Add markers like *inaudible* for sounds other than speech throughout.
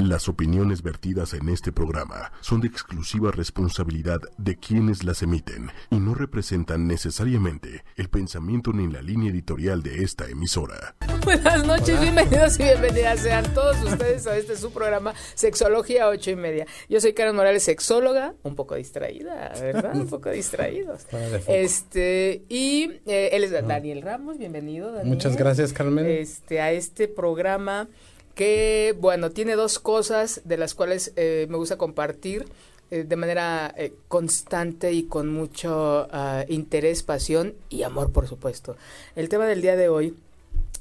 Las opiniones vertidas en este programa son de exclusiva responsabilidad de quienes las emiten y no representan necesariamente el pensamiento ni la línea editorial de esta emisora. Buenas noches, bienvenidos y bienvenidas sean todos ustedes a este su programa Sexología 8 y media. Yo soy Karen Morales, sexóloga, un poco distraída, ¿verdad? Un poco distraídos. *laughs* Este, y eh, él es Daniel Ramos, bienvenido. Daniel. Muchas gracias, Carmen. Este, a este programa que, bueno, tiene dos cosas de las cuales eh, me gusta compartir eh, de manera eh, constante y con mucho uh, interés, pasión y amor, por supuesto. El tema del día de hoy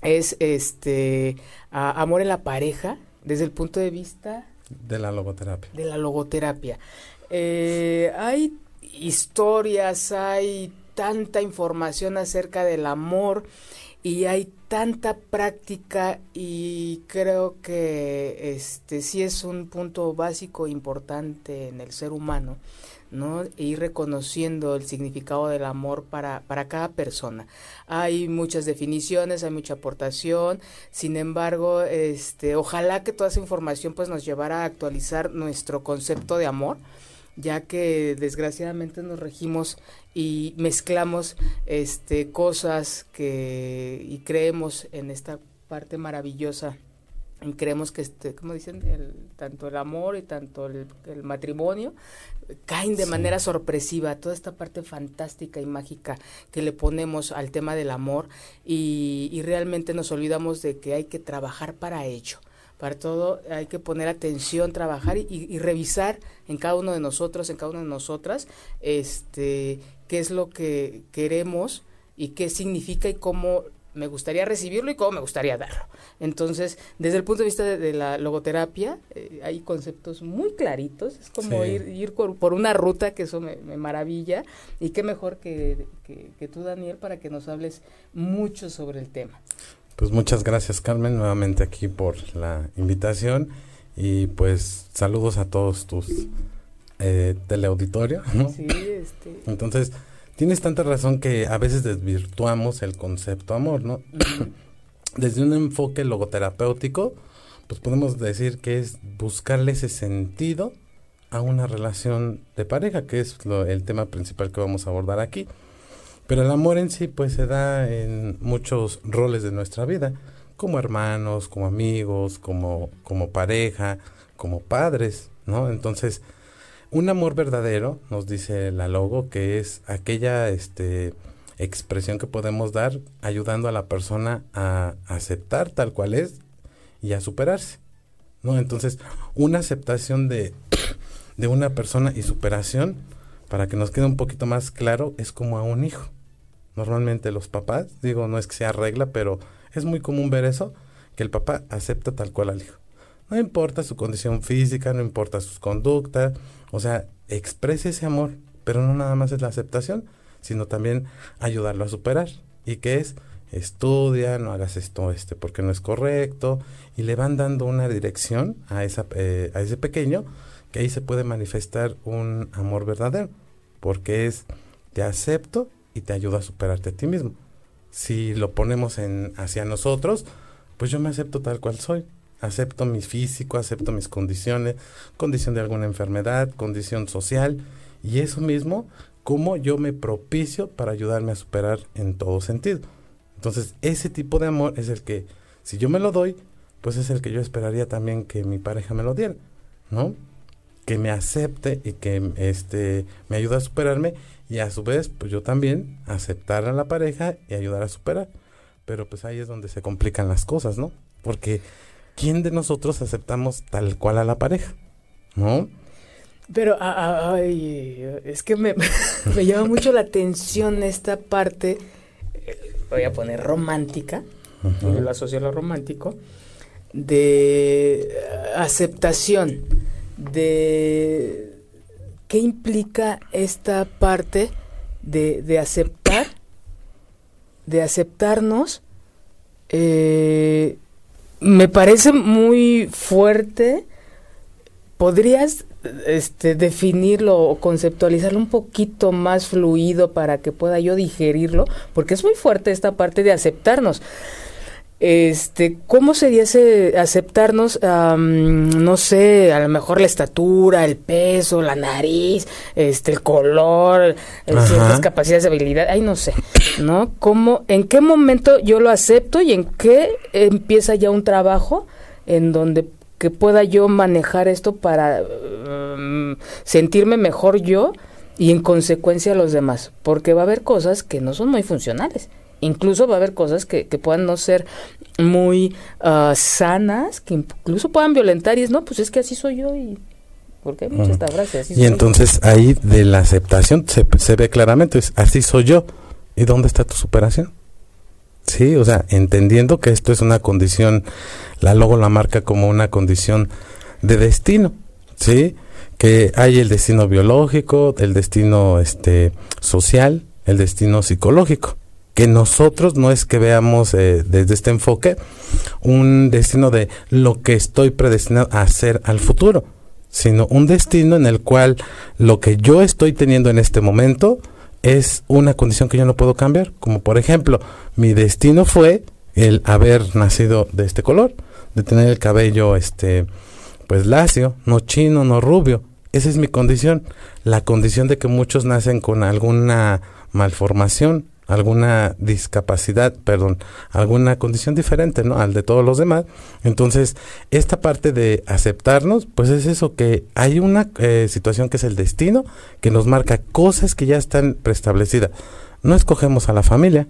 es este uh, amor en la pareja desde el punto de vista de la logoterapia. De la logoterapia. hay historias, hay tanta información acerca del amor y hay tanta práctica y creo que este sí es un punto básico importante en el ser humano, ¿no? Ir reconociendo el significado del amor para, para cada persona. Hay muchas definiciones, hay mucha aportación, sin embargo, este, ojalá que toda esa información pues nos llevara a actualizar nuestro concepto de amor, ya que desgraciadamente nos regimos y mezclamos este cosas que y creemos en esta parte maravillosa y creemos que este como dicen el, tanto el amor y tanto el, el matrimonio caen de sí. manera sorpresiva toda esta parte fantástica y mágica que le ponemos al tema del amor y, y realmente nos olvidamos de que hay que trabajar para ello para todo hay que poner atención, trabajar y, y, revisar en cada uno de nosotros, en cada una de nosotras, este, qué es lo que queremos y qué significa y cómo me gustaría recibirlo y cómo me gustaría darlo. Entonces, desde el punto de vista de, de la logoterapia, eh, hay conceptos muy claritos, es como sí. ir, ir por, por, una ruta que eso me, me maravilla y qué mejor que, que, que tú, Daniel, para que nos hables mucho sobre el tema. Pues muchas gracias Carmen nuevamente aquí por la invitación y pues saludos a todos tus eh, teleauditorio. *laughs* ¿no? Sí, este. Entonces, tienes tanta razón que a veces desvirtuamos el concepto amor, ¿no? Uh *clears throat* -huh. Desde un enfoque logoterapéutico, pues podemos decir que es buscarle ese sentido a una relación de pareja, que es lo, el tema principal que vamos a abordar aquí. Pero el amor en sí pues se da en muchos roles de nuestra vida, como hermanos, como amigos, como, como pareja, como padres, ¿no? Entonces, un amor verdadero, nos dice la logo, que es aquella este, expresión que podemos dar ayudando a la persona a aceptar tal cual es y a superarse, ¿no? Entonces, una aceptación de, de una persona y superación, para que nos quede un poquito más claro, es como a un hijo normalmente los papás, digo, no es que sea regla, pero es muy común ver eso, que el papá acepta tal cual al hijo. No importa su condición física, no importa sus conductas, o sea, expresa ese amor, pero no nada más es la aceptación, sino también ayudarlo a superar. ¿Y qué es? Estudia, no hagas esto este porque no es correcto, y le van dando una dirección a, esa, eh, a ese pequeño, que ahí se puede manifestar un amor verdadero, porque es, te acepto y te ayuda a superarte a ti mismo. Si lo ponemos en hacia nosotros, pues yo me acepto tal cual soy. Acepto mi físico, acepto mis condiciones, condición de alguna enfermedad, condición social, y eso mismo, como yo me propicio para ayudarme a superar en todo sentido. Entonces, ese tipo de amor es el que, si yo me lo doy, pues es el que yo esperaría también que mi pareja me lo diera, ¿no? Que me acepte y que este, me ayude a superarme y a su vez, pues yo también aceptar a la pareja y ayudar a superar. Pero pues ahí es donde se complican las cosas, ¿no? Porque ¿quién de nosotros aceptamos tal cual a la pareja? ¿No? Pero ay, es que me, *laughs* me llama mucho la atención esta parte, voy a poner romántica, uh -huh. lo asocio a lo romántico, de aceptación, de ¿qué implica esta parte de, de aceptar, de aceptarnos? Eh, me parece muy fuerte. ¿Podrías este, definirlo o conceptualizarlo un poquito más fluido para que pueda yo digerirlo? Porque es muy fuerte esta parte de aceptarnos. Este, ¿cómo sería ese aceptarnos, no sé, a lo mejor la estatura, el peso, la nariz, este, el color, ciertas capacidades de habilidad, ay, no sé, ¿no? ¿Cómo, en qué momento yo lo acepto y en qué empieza ya un trabajo en donde que pueda yo manejar esto para um, sentirme mejor yo y en consecuencia los demás, porque va a haber cosas que no son muy funcionales. Incluso va a haber cosas que, que puedan no ser muy uh, sanas, que incluso puedan violentar y es, no, pues es que así soy yo y... Porque hay muchas frases. y entonces ahí de la aceptación se, se ve claramente, es así soy yo. ¿Y dónde está tu superación? Sí, o sea, entendiendo que esto es una condición, la logo la marca como una condición de destino, ¿sí? Que hay el destino biológico, el destino este social, el destino psicológico que nosotros no es que veamos eh, desde este enfoque un destino de lo que estoy predestinado a hacer al futuro, sino un destino en el cual lo que yo estoy teniendo en este momento es una condición que yo no puedo cambiar, como por ejemplo, mi destino fue el haber nacido de este color, de tener el cabello este pues lacio, no chino, no rubio. Esa es mi condición, la condición de que muchos nacen con alguna malformación alguna discapacidad, perdón, alguna condición diferente, ¿no? Al de todos los demás. Entonces, esta parte de aceptarnos, pues es eso, que hay una eh, situación que es el destino, que nos marca cosas que ya están preestablecidas. No escogemos a la familia,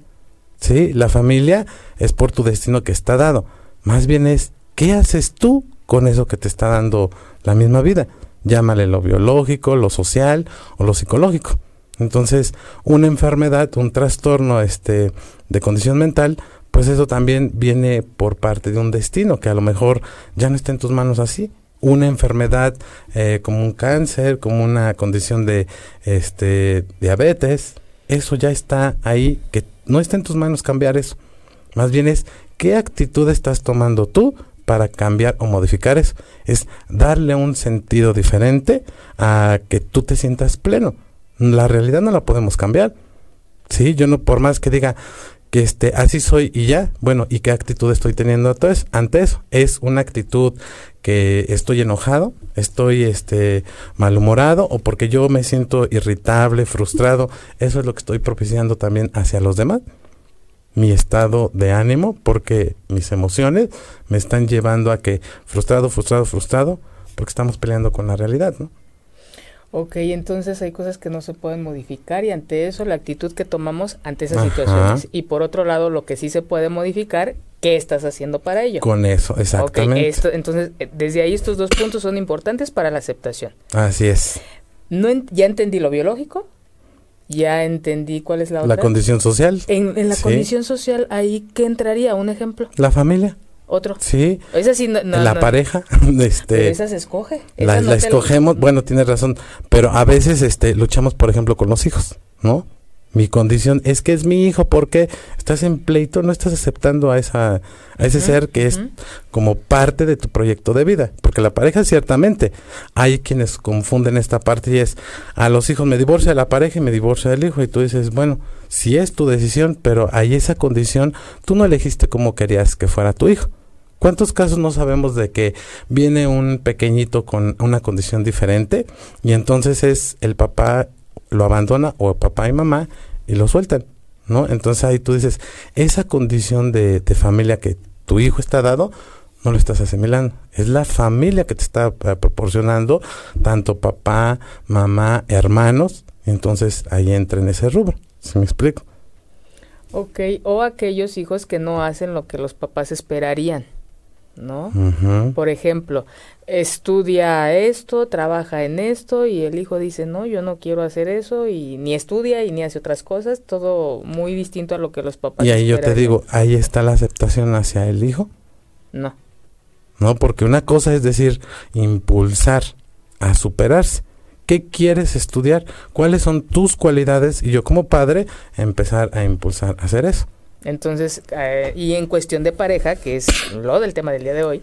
¿sí? La familia es por tu destino que está dado. Más bien es, ¿qué haces tú con eso que te está dando la misma vida? Llámale lo biológico, lo social o lo psicológico. Entonces, una enfermedad, un trastorno este, de condición mental, pues eso también viene por parte de un destino que a lo mejor ya no está en tus manos así. Una enfermedad eh, como un cáncer, como una condición de este, diabetes, eso ya está ahí, que no está en tus manos cambiar eso. Más bien es qué actitud estás tomando tú para cambiar o modificar eso. Es darle un sentido diferente a que tú te sientas pleno la realidad no la podemos cambiar. Sí, yo no, por más que diga que este, así soy y ya, bueno, ¿y qué actitud estoy teniendo entonces ante eso? Es una actitud que estoy enojado, estoy este malhumorado o porque yo me siento irritable, frustrado, eso es lo que estoy propiciando también hacia los demás. Mi estado de ánimo, porque mis emociones me están llevando a que frustrado, frustrado, frustrado, porque estamos peleando con la realidad, ¿no? Ok, entonces hay cosas que no se pueden modificar y ante eso la actitud que tomamos ante esas situaciones. Y por otro lado, lo que sí se puede modificar, ¿qué estás haciendo para ello? Con eso, exactamente. esto, entonces, eh, desde ahí estos dos puntos son importantes para la aceptación. Así es. No ya entendí lo biológico, ya entendí cuál es la otra. La condición social. En, la condición social, ahí, ¿qué entraría? ¿Un ejemplo? La familia otro. Sí. Esa sí no, la pareja, *laughs* este. esa se escoge. la, escogemos, bueno, tienes razón, pero a veces, este, luchamos, por ejemplo, con los hijos, ¿no? Mi condición es que es mi hijo, porque estás en pleito, no estás aceptando a esa, a ese ser que es como parte de tu proyecto de vida, porque la pareja ciertamente hay quienes confunden esta parte y es a los hijos me divorcia la pareja y me divorcia el hijo y tú dices bueno si es tu decisión, pero hay esa condición, tú no elegiste como querías que fuera tu hijo. ¿Cuántos casos no sabemos de que viene un pequeñito con una condición diferente y entonces es el papá lo abandona o papá y mamá y lo sueltan? ¿No? Entonces ahí tú dices, esa condición de, familia que tu hijo está dado, no lo estás asimilando. Es la familia que te está eh, proporcionando tanto papá, mamá, hermanos. Entonces ahí entra en ese rubro. ¿Se me explico? Ok, o aquellos hijos que no hacen lo que los papás esperarían. ¿No? Por ejemplo, estudia esto, trabaja en esto y el hijo dice, no, yo no quiero hacer eso y ni estudia y ni hace otras cosas, todo muy distinto a lo que los papás. Y ahí yo te digo, ahí está la aceptación hacia el hijo. No. No, porque una cosa es decir, impulsar a superarse. ¿Qué quieres estudiar? ¿Cuáles son tus cualidades? Y yo como padre empezar a impulsar a hacer eso. Entonces, eh, y en cuestión de pareja, que es lo del tema del día de hoy,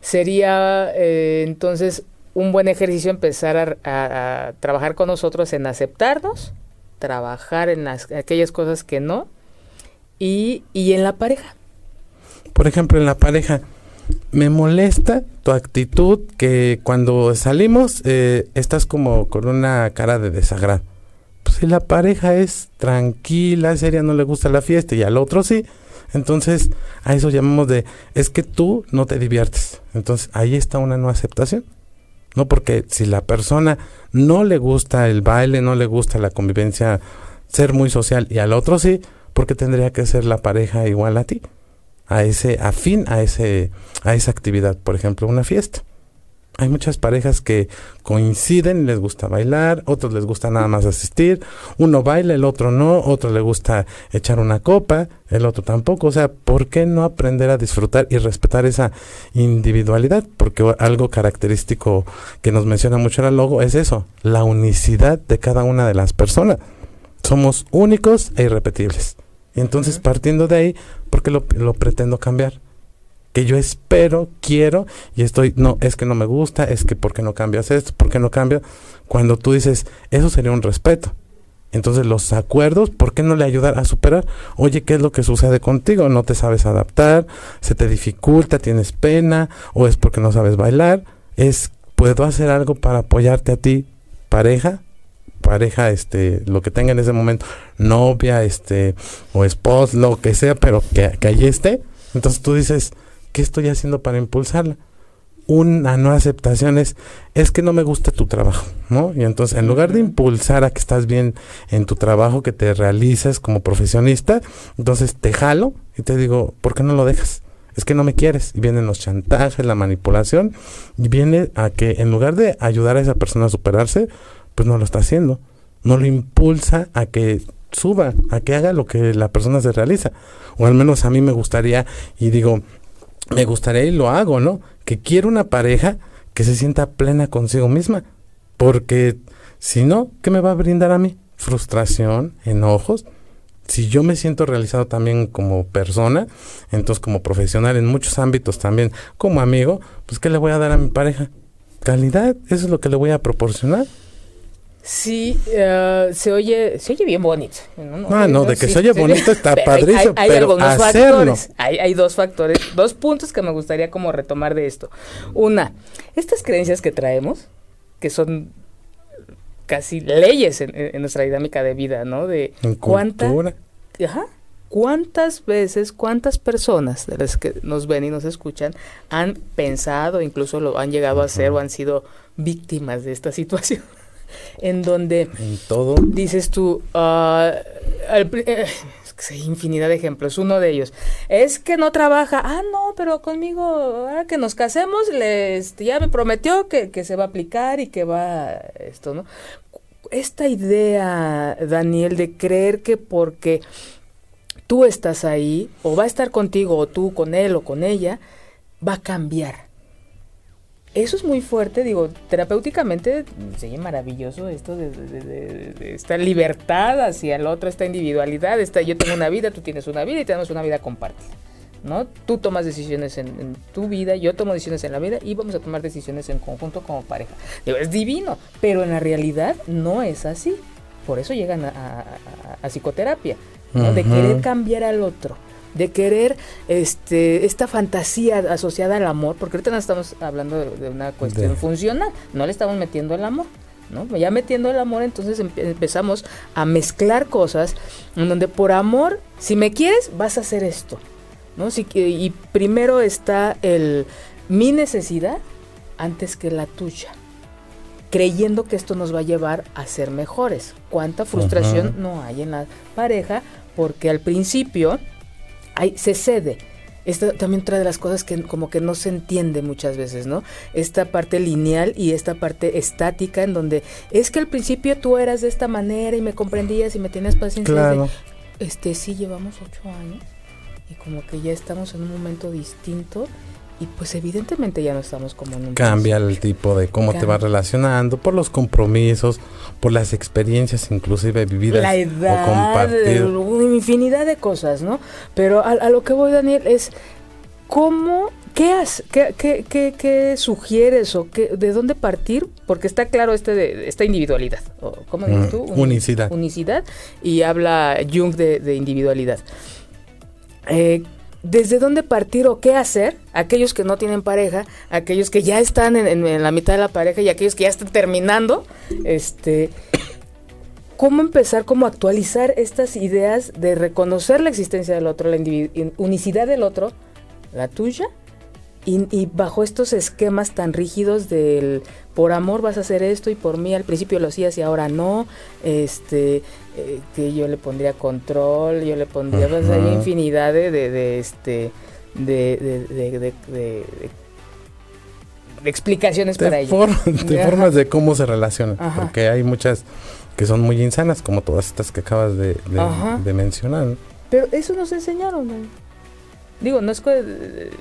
sería eh, entonces un buen ejercicio empezar a, trabajar con nosotros en aceptarnos, trabajar en aquellas cosas que no, y, y en la pareja. Por ejemplo, en la pareja, me molesta tu actitud que cuando salimos eh, estás como con una cara de desagrado. Pues si la pareja es tranquila, seria, no le gusta la fiesta y al otro sí, entonces a eso llamamos de, es que tú no te diviertes. Entonces ahí está una no aceptación. No porque si la persona no le gusta el baile, no le gusta la convivencia, ser muy social y al otro sí, porque tendría que ser la pareja igual a ti a ese afín a ese a esa actividad, por ejemplo, una fiesta. Hay muchas parejas que coinciden, les gusta bailar, otros les gusta nada más asistir, uno baila, el otro no, otro le gusta echar una copa, el otro tampoco, o sea, ¿por qué no aprender a disfrutar y respetar esa individualidad? Porque algo característico que nos menciona mucho el logo es eso, la unicidad de cada una de las personas. Somos únicos e irrepetibles. Y entonces, partiendo de ahí, ¿por qué lo, lo, pretendo cambiar? Que yo espero, quiero, y estoy, no, es que no me gusta, es que ¿por qué no cambias esto? ¿Por qué no cambia? Cuando tú dices, eso sería un respeto. Entonces, los acuerdos, ¿por qué no le ayudar a superar? Oye, ¿qué es lo que sucede contigo? ¿No te sabes adaptar? ¿Se te dificulta? ¿Tienes pena? ¿O es porque no sabes bailar? Es, ¿puedo hacer algo para apoyarte a ti, pareja? pareja, este, lo que tenga en ese momento, novia, este, o esposo, lo que sea, pero que, que allí esté. Entonces tú dices, ¿qué estoy haciendo para impulsarla? Una no aceptación es, es que no me gusta tu trabajo, ¿no? Y entonces, en lugar de impulsar a que estás bien en tu trabajo, que te realices como profesionista, entonces te jalo y te digo, ¿por qué no lo dejas? Es que no me quieres. Y vienen los chantajes, la manipulación, y viene a que en lugar de ayudar a esa persona a superarse, pues no lo está haciendo. No lo impulsa a que suba, a que haga lo que la persona se realiza. O al menos a mí me gustaría, y digo, me gustaría y lo hago, ¿no? Que quiero una pareja que se sienta plena consigo misma. Porque si no, ¿qué me va a brindar a mí? Frustración, enojos. Si yo me siento realizado también como persona, entonces como profesional en muchos ámbitos también, como amigo, pues ¿qué le voy a dar a mi pareja? Calidad, eso es lo que le voy a proporcionar. Sí, uh, se oye se oye bien bonito. No, ah, no, de que se oye bonito está padrísimo, hay, hay, pero algunos hacerlo. factores. Hay, hay dos factores, dos puntos que me gustaría como retomar de esto. Una, estas creencias que traemos, que son casi leyes en, en nuestra dinámica de vida, ¿no? De cuánta, ajá, cuántas veces, cuántas personas de las que nos ven y nos escuchan han pensado, incluso lo han llegado a ser o han sido víctimas de esta *laughs* situación en donde en todo dices tú, uh, al, eh, hay infinidad de ejemplos. Uno de ellos es que no trabaja. Ah, no, pero conmigo, ahora que nos casemos, les, ya me prometió que, que se va a aplicar y que va esto, ¿no? Esta idea, Daniel, de creer que porque tú estás ahí, o va a estar contigo, o tú con él o con ella, va a cambiar eso es muy fuerte, digo, terapéuticamente, sí, maravilloso esto de, esta libertad hacia el otro, esta individualidad, esta, yo tengo una vida, tú tienes una vida y tenemos una vida compartida, ¿no? Tú tomas decisiones en, tu vida, yo tomo decisiones en la vida y vamos a tomar decisiones en conjunto como pareja. Digo, es divino, pero en la realidad no es así. Por eso llegan a, psicoterapia, ¿no? De querer cambiar al otro de querer este esta fantasía asociada al amor, porque ahorita no estamos hablando de, una cuestión funcional, no le estamos metiendo el amor. ¿no? Ya metiendo el amor, entonces empezamos a mezclar cosas en donde por amor, si me quieres, vas a hacer esto. ¿no? Si, y primero está el mi necesidad antes que la tuya creyendo que esto nos va a llevar a ser mejores. ¿Cuánta frustración no hay en la pareja? Porque al principio se cede. Esto también trae de las cosas que como que no se entiende muchas veces, ¿no? Esta parte lineal y esta parte estática en donde es que al principio tú eras de esta manera y me comprendías y me tenías paciencia. Claro. este, sí, llevamos ocho años y como que ya estamos en un momento distinto y pues evidentemente ya no estamos como un Cambia el tipo de cómo te vas relacionando, por los compromisos, por las experiencias inclusive vividas la edad, o compartidas. Infinidad de cosas, ¿no? Pero a, lo que voy, Daniel, es cómo... ¿Qué, has, qué, qué, qué, qué, sugieres o qué, de dónde partir? Porque está claro este de, esta individualidad. ¿Cómo dices tú? unicidad. Unicidad. Y habla Jung de, de individualidad. Eh, desde dónde partir o qué hacer, aquellos que no tienen pareja, aquellos que ya están en, la mitad de la pareja y aquellos que ya están terminando, este, cómo empezar, cómo actualizar estas ideas de reconocer la existencia del otro, la unicidad del otro, la tuya, y, bajo estos esquemas tan rígidos del por amor vas a hacer esto y por mí al principio lo hacías y ahora no, este, eh, que yo le pondría control, yo le pondría, pues, hay infinidad de, de, este, de, de, de explicaciones para ello. de formas de cómo se relacionan, porque hay muchas que son muy insanas, como todas estas que acabas de, mencionar. Pero eso nos enseñaron. Digo, no es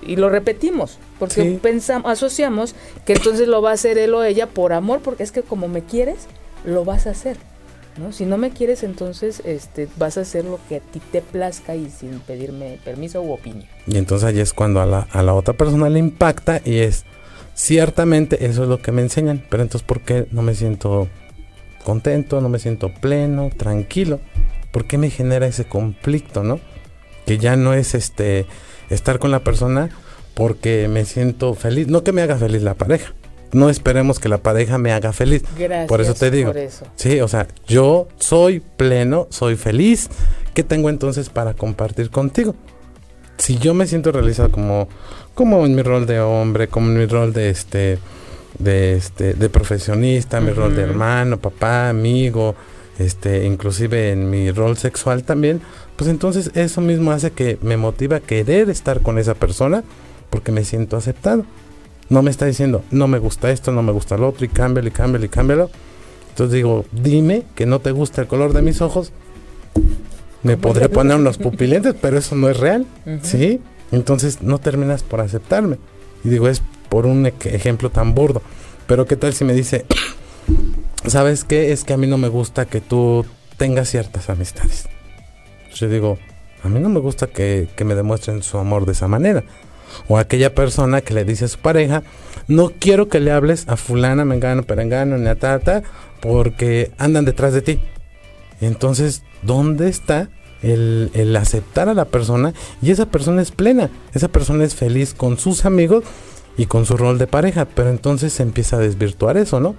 y lo repetimos, porque pensamos, asociamos que entonces lo va a hacer él o ella por amor, porque es que como me quieres, lo vas a hacer. ¿No? Si no me quieres, entonces este, vas a hacer lo que a ti te plazca y sin pedirme permiso u opinión. Y entonces ahí es cuando a la, a la otra persona le impacta y es, ciertamente eso es lo que me enseñan, pero entonces ¿por qué no me siento contento, no me siento pleno, tranquilo? ¿Por qué me genera ese conflicto, no? Que ya no es este estar con la persona porque me siento feliz, no que me haga feliz la pareja, no esperemos que la pareja me haga feliz. Gracias. Por eso te digo. Sí, o sea, yo soy pleno, soy feliz. ¿Qué tengo entonces para compartir contigo? Si yo me siento realizado como, como en mi rol de hombre, como en mi rol de este, de este, de profesionista, mi rol de hermano, papá, amigo, este, inclusive en mi rol sexual también, pues entonces eso mismo hace que me motiva a querer estar con esa persona porque me siento aceptado. No me está diciendo, no me gusta esto, no me gusta lo otro, y cámbialo, y cámbialo, y cámbialo. Entonces digo, dime que no te gusta el color de mis ojos. Me podré poner unos pupilentes, pero eso no es real. ¿Sí? Entonces no terminas por aceptarme. Y digo, es por un ejemplo tan burdo. Pero ¿qué tal si me dice, *clears throat* ¿sabes qué? Es que a mí no me gusta que tú tengas ciertas amistades. Yo digo, a mí no me gusta que, que me demuestren su amor de esa manera o aquella persona que le dice a su pareja, no quiero que le hables a fulana, mengano, perengano, ni a tata, porque andan detrás de ti. Entonces, ¿dónde está el, el, aceptar a la persona? Y esa persona es plena, esa persona es feliz con sus amigos y con su rol de pareja, pero entonces se empieza a desvirtuar eso, ¿no?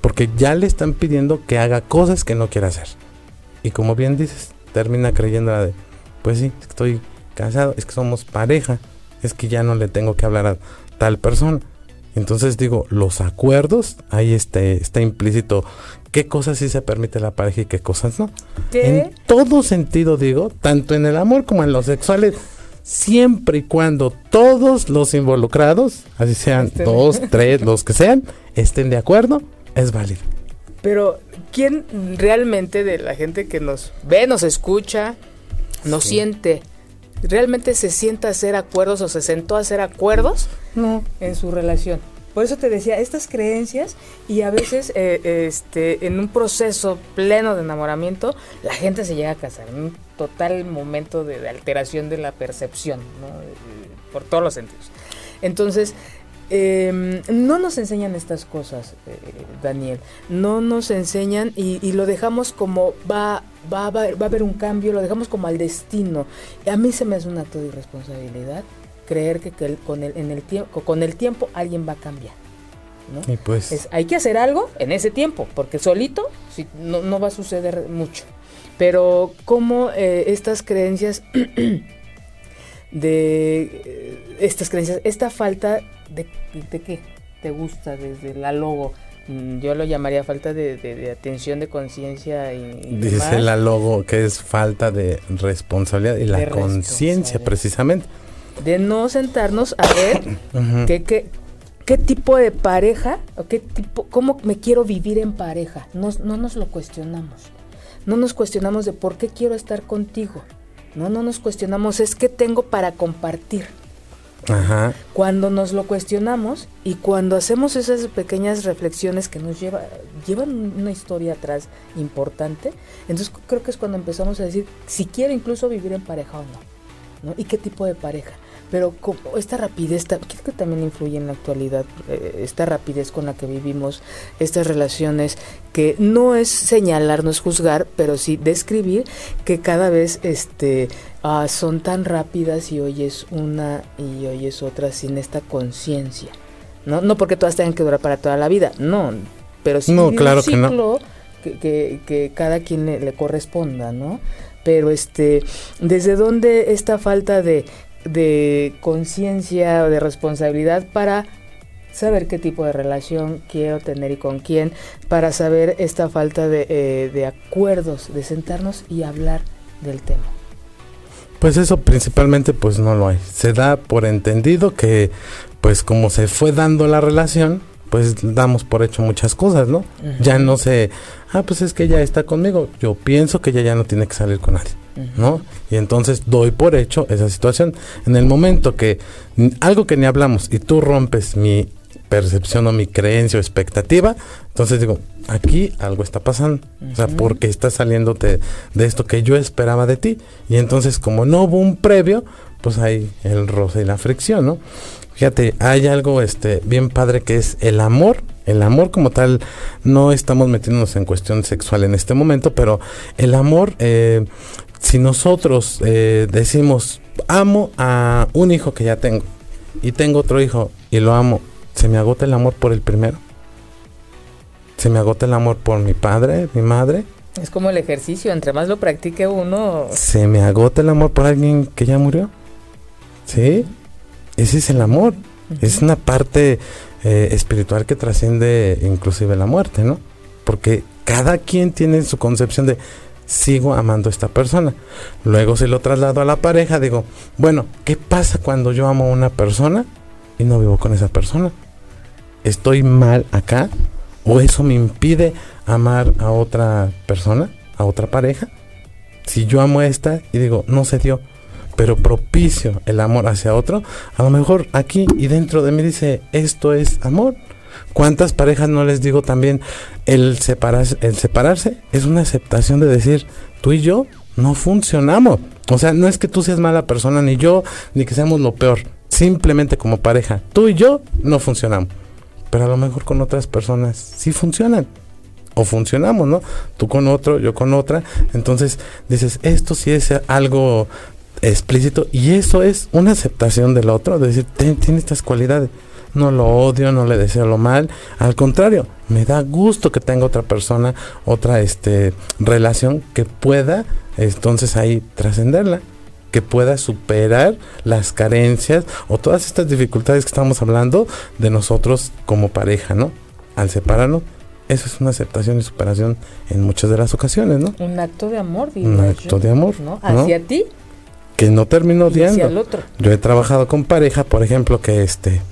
Porque ya le están pidiendo que haga cosas que no quiere hacer. Y como bien dices, termina creyendo la de, pues sí, estoy casado, es que somos pareja es que ya no le tengo que hablar a tal persona. Entonces digo, los acuerdos, ahí está, está implícito qué cosas sí se permite la pareja y qué cosas no. En todo sentido digo, tanto en el amor como en los sexuales, siempre y cuando todos los involucrados, así sean dos, tres, los que sean, estén de acuerdo, es válido. Pero, ¿quién realmente de la gente que nos ve, nos escucha, nos siente realmente se sienta a hacer acuerdos o se sentó a hacer acuerdos no. en su relación. Por eso te decía, estas creencias y a veces eh, este, en un proceso pleno de enamoramiento, la gente se llega a casar, en un total momento de, alteración de la percepción, ¿no? por todos los sentidos. Entonces, eh, no nos enseñan estas cosas, eh, Daniel. No nos enseñan y, lo dejamos como va, va, va, va, a haber un cambio, lo dejamos como al destino. A mí se me hace un acto de irresponsabilidad creer que, con, el, en el tiempo, con el tiempo alguien va a cambiar. ¿no? Y pues... hay que hacer algo en ese tiempo, porque solito no, no va a suceder mucho. Pero como eh, estas creencias *clears throat* de eh, estas creencias, esta falta de, de qué te gusta desde la logo. Mm, yo lo llamaría falta de, atención, de conciencia. Y, Dice la logo que es falta de responsabilidad y la conciencia precisamente. De no sentarnos a ver *coughs* qué, qué, qué, tipo de pareja o qué tipo, cómo me quiero vivir en pareja. No, no nos lo cuestionamos. No nos cuestionamos de por qué quiero estar contigo. No, no nos cuestionamos, es que tengo para compartir. Cuando nos lo cuestionamos y cuando hacemos esas pequeñas reflexiones que nos lleva, llevan una historia atrás importante, entonces creo que es cuando empezamos a decir si quiero incluso vivir en pareja o no, ¿no? ¿Y qué tipo de pareja? Pero como esta rapidez, creo que también influye en la actualidad, eh, esta rapidez con la que vivimos, estas relaciones, que no es señalar, no es juzgar, pero sí describir que cada vez este, ah, son tan rápidas y hoy es una y hoy es otra sin esta conciencia. ¿no? no porque todas tengan que durar para toda la vida, no, pero sí no, claro un ciclo que, que, cada quien le, le corresponda, ¿no? pero este, ¿desde dónde esta falta de, de conciencia o de responsabilidad para saber qué tipo de relación quiero tener y con quién, para saber esta falta de, eh, de acuerdos, de sentarnos y hablar del tema? Pues eso principalmente pues no lo hay. Se da por entendido que pues como se fue dando la relación, pues damos por hecho muchas cosas, ¿no? Ya no sé, ah, pues es que ella está conmigo, yo pienso que ella ya no tiene que salir con nadie, ¿no? Y entonces doy por hecho esa situación. En el momento que algo que ni hablamos y tú rompes mi percepción o mi creencia o expectativa, entonces digo, aquí algo está pasando, o sea, porque está saliéndote de esto que yo esperaba de ti. Y entonces como no hubo un previo, pues hay el roce y la fricción, ¿no? Fíjate, hay algo este bien padre que es el amor. El amor como tal, no estamos metiéndonos en cuestión sexual en este momento, pero el amor, eh, si nosotros eh, decimos, amo a un hijo que ya tengo y tengo otro hijo y lo amo, ¿se me agota el amor por el primero? ¿Se me agota el amor por mi padre, mi madre? Es como el ejercicio, entre más lo practique uno... ¿Se me agota el amor por alguien que ya murió? ¿Sí? ese es el amor. Es una parte eh, espiritual que trasciende inclusive la muerte, ¿no? Porque cada quien tiene su concepción de sigo amando a esta persona. Luego se lo traslado a la pareja, digo, bueno, ¿qué pasa cuando yo amo a una persona y no vivo con esa persona? ¿Estoy mal acá? ¿O eso me impide amar a otra persona, a otra pareja? Si yo amo a esta y digo, no se dio, pero propicio el amor hacia otro, a lo mejor aquí y dentro de mí dice, esto es amor. ¿Cuántas parejas no les digo también, el separarse, el separarse es una aceptación de decir, tú y yo no funcionamos? O sea, no es que tú seas mala persona, ni yo, ni que seamos lo peor. Simplemente como pareja, tú y yo no funcionamos. Pero a lo mejor con otras personas sí funcionan o funcionamos, ¿no? Tú con otro, yo con otra. Entonces dices, esto sí es algo explícito y eso es una aceptación del otro, decir, tiene estas cualidades. No lo odio, no le deseo lo mal, al contrario, me da gusto que tenga otra persona, otra este relación que pueda entonces ahí trascenderla, que pueda superar las carencias o todas estas dificultades que estamos hablando de nosotros como pareja, ¿no? Al separarnos, eso es una aceptación y superación en muchas de las ocasiones, ¿no? Un acto de amor, Un acto de amor, ¿no? Hacia ti que no termino odiando. Yo he trabajado con pareja, por ejemplo, que este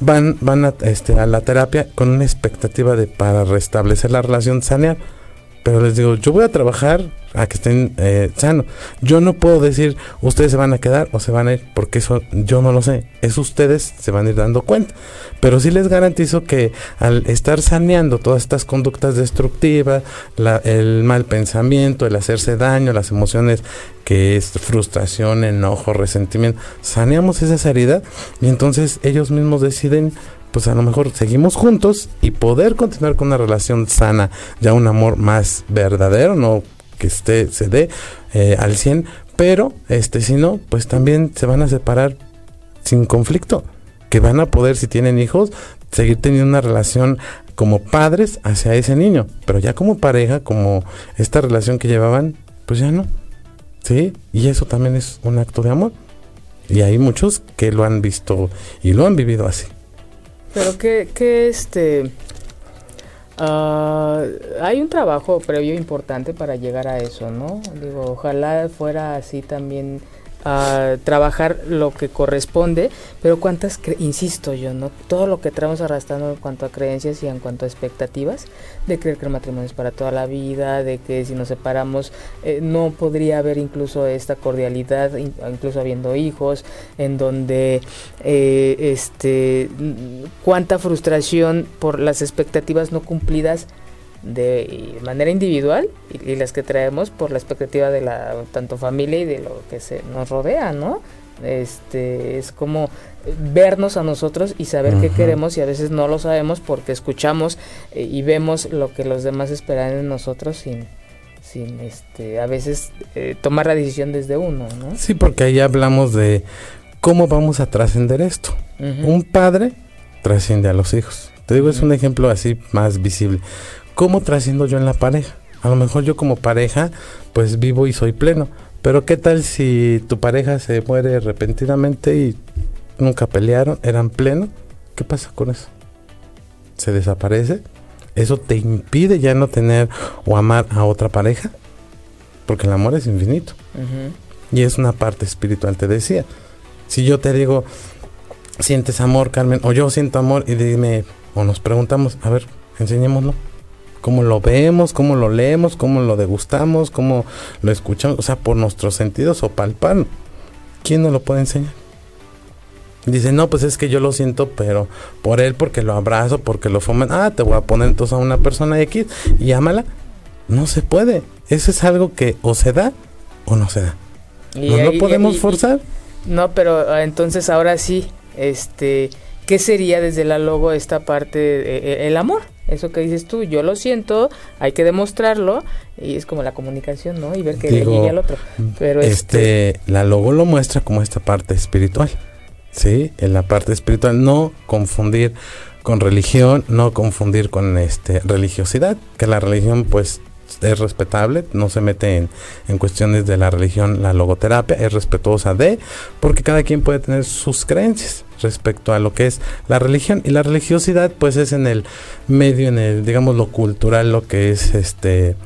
van van a, este, a la terapia con una expectativa de para restablecer la relación sanear, pero les digo, yo voy a trabajar a que estén eh, sanos. Yo no puedo decir ustedes se van a quedar o se van a ir, porque eso yo no lo sé. Es ustedes se van a ir dando cuenta. Pero sí les garantizo que al estar saneando todas estas conductas destructivas, el mal pensamiento, el hacerse daño, las emociones que es frustración, enojo, resentimiento, saneamos esa herida y entonces ellos mismos deciden pues a lo mejor seguimos juntos y poder continuar con una relación sana, ya un amor más verdadero, no que esté, se dé eh, al 100, pero este, si no, pues también se van a separar sin conflicto, que van a poder, si tienen hijos, seguir teniendo una relación como padres hacia ese niño, pero ya como pareja, como esta relación que llevaban, pues ya no. ¿Sí? Y eso también es un acto de amor. Y hay muchos que lo han visto y lo han vivido así. Pero que, que este, Uh, hay un trabajo previo importante para llegar a eso, ¿no? Digo, ojalá fuera así también a trabajar lo que corresponde, pero cuántas, insisto yo, ¿no? Todo lo que traemos arrastrando en cuanto a creencias y en cuanto a expectativas de creer que el matrimonio es para toda la vida, de que si nos separamos eh, no podría haber incluso esta cordialidad, incluso habiendo hijos, en donde eh, este cuánta frustración por las expectativas no cumplidas de manera individual y, las que traemos por la expectativa de la tanto familia y de lo que se nos rodea, ¿no? Este, es como vernos a nosotros y saber qué queremos y a veces no lo sabemos porque escuchamos eh, y vemos lo que los demás esperan en nosotros sin sin este a veces eh, tomar la decisión desde uno, ¿no? Sí, porque ahí hablamos de cómo vamos a trascender esto. Un padre trasciende a los hijos. Te digo, es un ejemplo así más visible. ¿Cómo trasciendo yo en la pareja? A lo mejor yo como pareja, pues vivo y soy pleno. Pero ¿qué tal si tu pareja se muere repentinamente y nunca pelearon, eran pleno? ¿Qué pasa con eso? ¿Se desaparece? ¿Eso te impide ya no tener o amar a otra pareja? Porque el amor es infinito. Y es una parte espiritual, te decía. Si yo te digo, sientes amor, Carmen, o yo siento amor, y dime, o nos preguntamos, a ver, enseñémoslo cómo lo vemos, cómo lo leemos, cómo lo degustamos, cómo lo escuchamos, o sea, por nuestros sentidos o palpar. ¿Quién nos lo puede enseñar? Dice, no, pues es que yo lo siento, pero por él, porque lo abrazo, porque lo fomen. Ah, te voy a poner entonces a una persona X y ámala. No se puede. Eso es algo que o se da o no se da. no lo podemos forzar. no, pero ah, entonces ahora sí, este, ¿qué sería desde la logo esta parte, de, el amor? Eso que dices tú, yo lo siento, hay que demostrarlo y es como la comunicación, ¿no? Y ver que llegue al otro. Pero este, este, la logo lo muestra como esta parte espiritual. ¿Sí? En la parte espiritual no confundir con religión, no confundir con este religiosidad, que la religión pues es respetable, no se mete en, en, cuestiones de la religión, la logoterapia es respetuosa de, porque cada quien puede tener sus creencias respecto a lo que es la religión y la religiosidad pues es en el medio, en el digamos lo cultural, lo que es este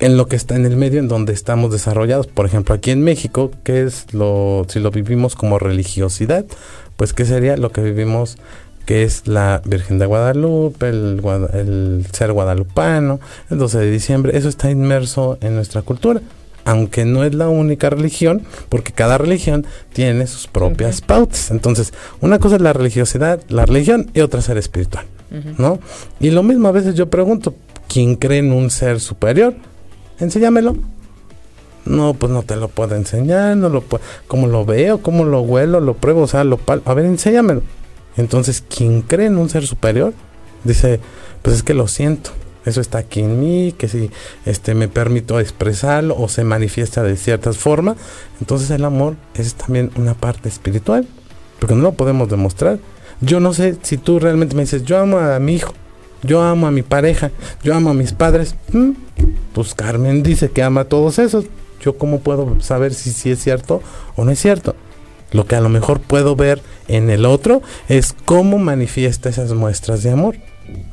en lo que está en el medio en donde estamos desarrollados. Por ejemplo, aquí en México, ¿qué es lo, si lo vivimos como religiosidad? Pues, ¿qué sería lo que vivimos que es la Virgen de Guadalupe, el, el, ser guadalupano, el 12 de diciembre, eso está inmerso en nuestra cultura, aunque no es la única religión, porque cada religión tiene sus propias pautas. Entonces, una cosa es la religiosidad, la religión, y otra ser espiritual, ¿no? Y lo mismo a veces yo pregunto, ¿quién cree en un ser superior? Enséñamelo. No, pues no te lo puedo enseñar, no lo puedo, ¿cómo lo veo? ¿Cómo lo huelo? ¿Lo pruebo? O sea, lo pal a ver, enséñamelo entonces, quien cree en un ser superior, dice, pues es que lo siento, eso está aquí en mí, que si este me permito expresarlo o se manifiesta de ciertas formas, entonces el amor es también una parte espiritual, porque no lo podemos demostrar. Yo no sé si tú realmente me dices, yo amo a mi hijo, yo amo a mi pareja, yo amo a mis padres. Mm, pues Carmen dice que ama a todos esos. Yo cómo puedo saber si, si es cierto o no es cierto. Lo que a lo mejor puedo ver en el otro es cómo manifiesta esas muestras de amor,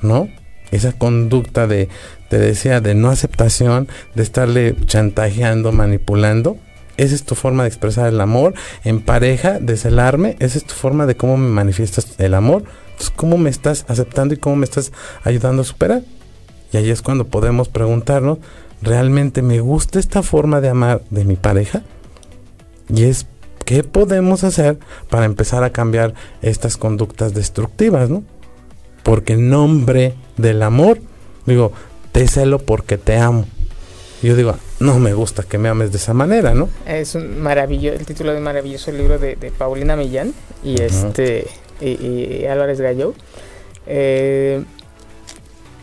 ¿no? Esa conducta de, te decía, de no aceptación, de estarle chantajeando, manipulando. Esa es tu forma de expresar el amor en pareja, de celarme. Esa es tu forma de cómo me manifiestas el amor. ¿cómo me estás aceptando y cómo me estás ayudando a superar? Y ahí es cuando podemos preguntarnos, ¿realmente me gusta esta forma de amar de mi pareja? Y es ¿Qué podemos hacer para empezar a cambiar estas conductas destructivas, no? Porque en nombre del amor, digo, te celo porque te amo. yo digo, no me gusta que me ames de esa manera, ¿no? Es un maravilloso, el título de un maravilloso libro de, Paulina Millán y este y, Álvarez Gallo. Eh,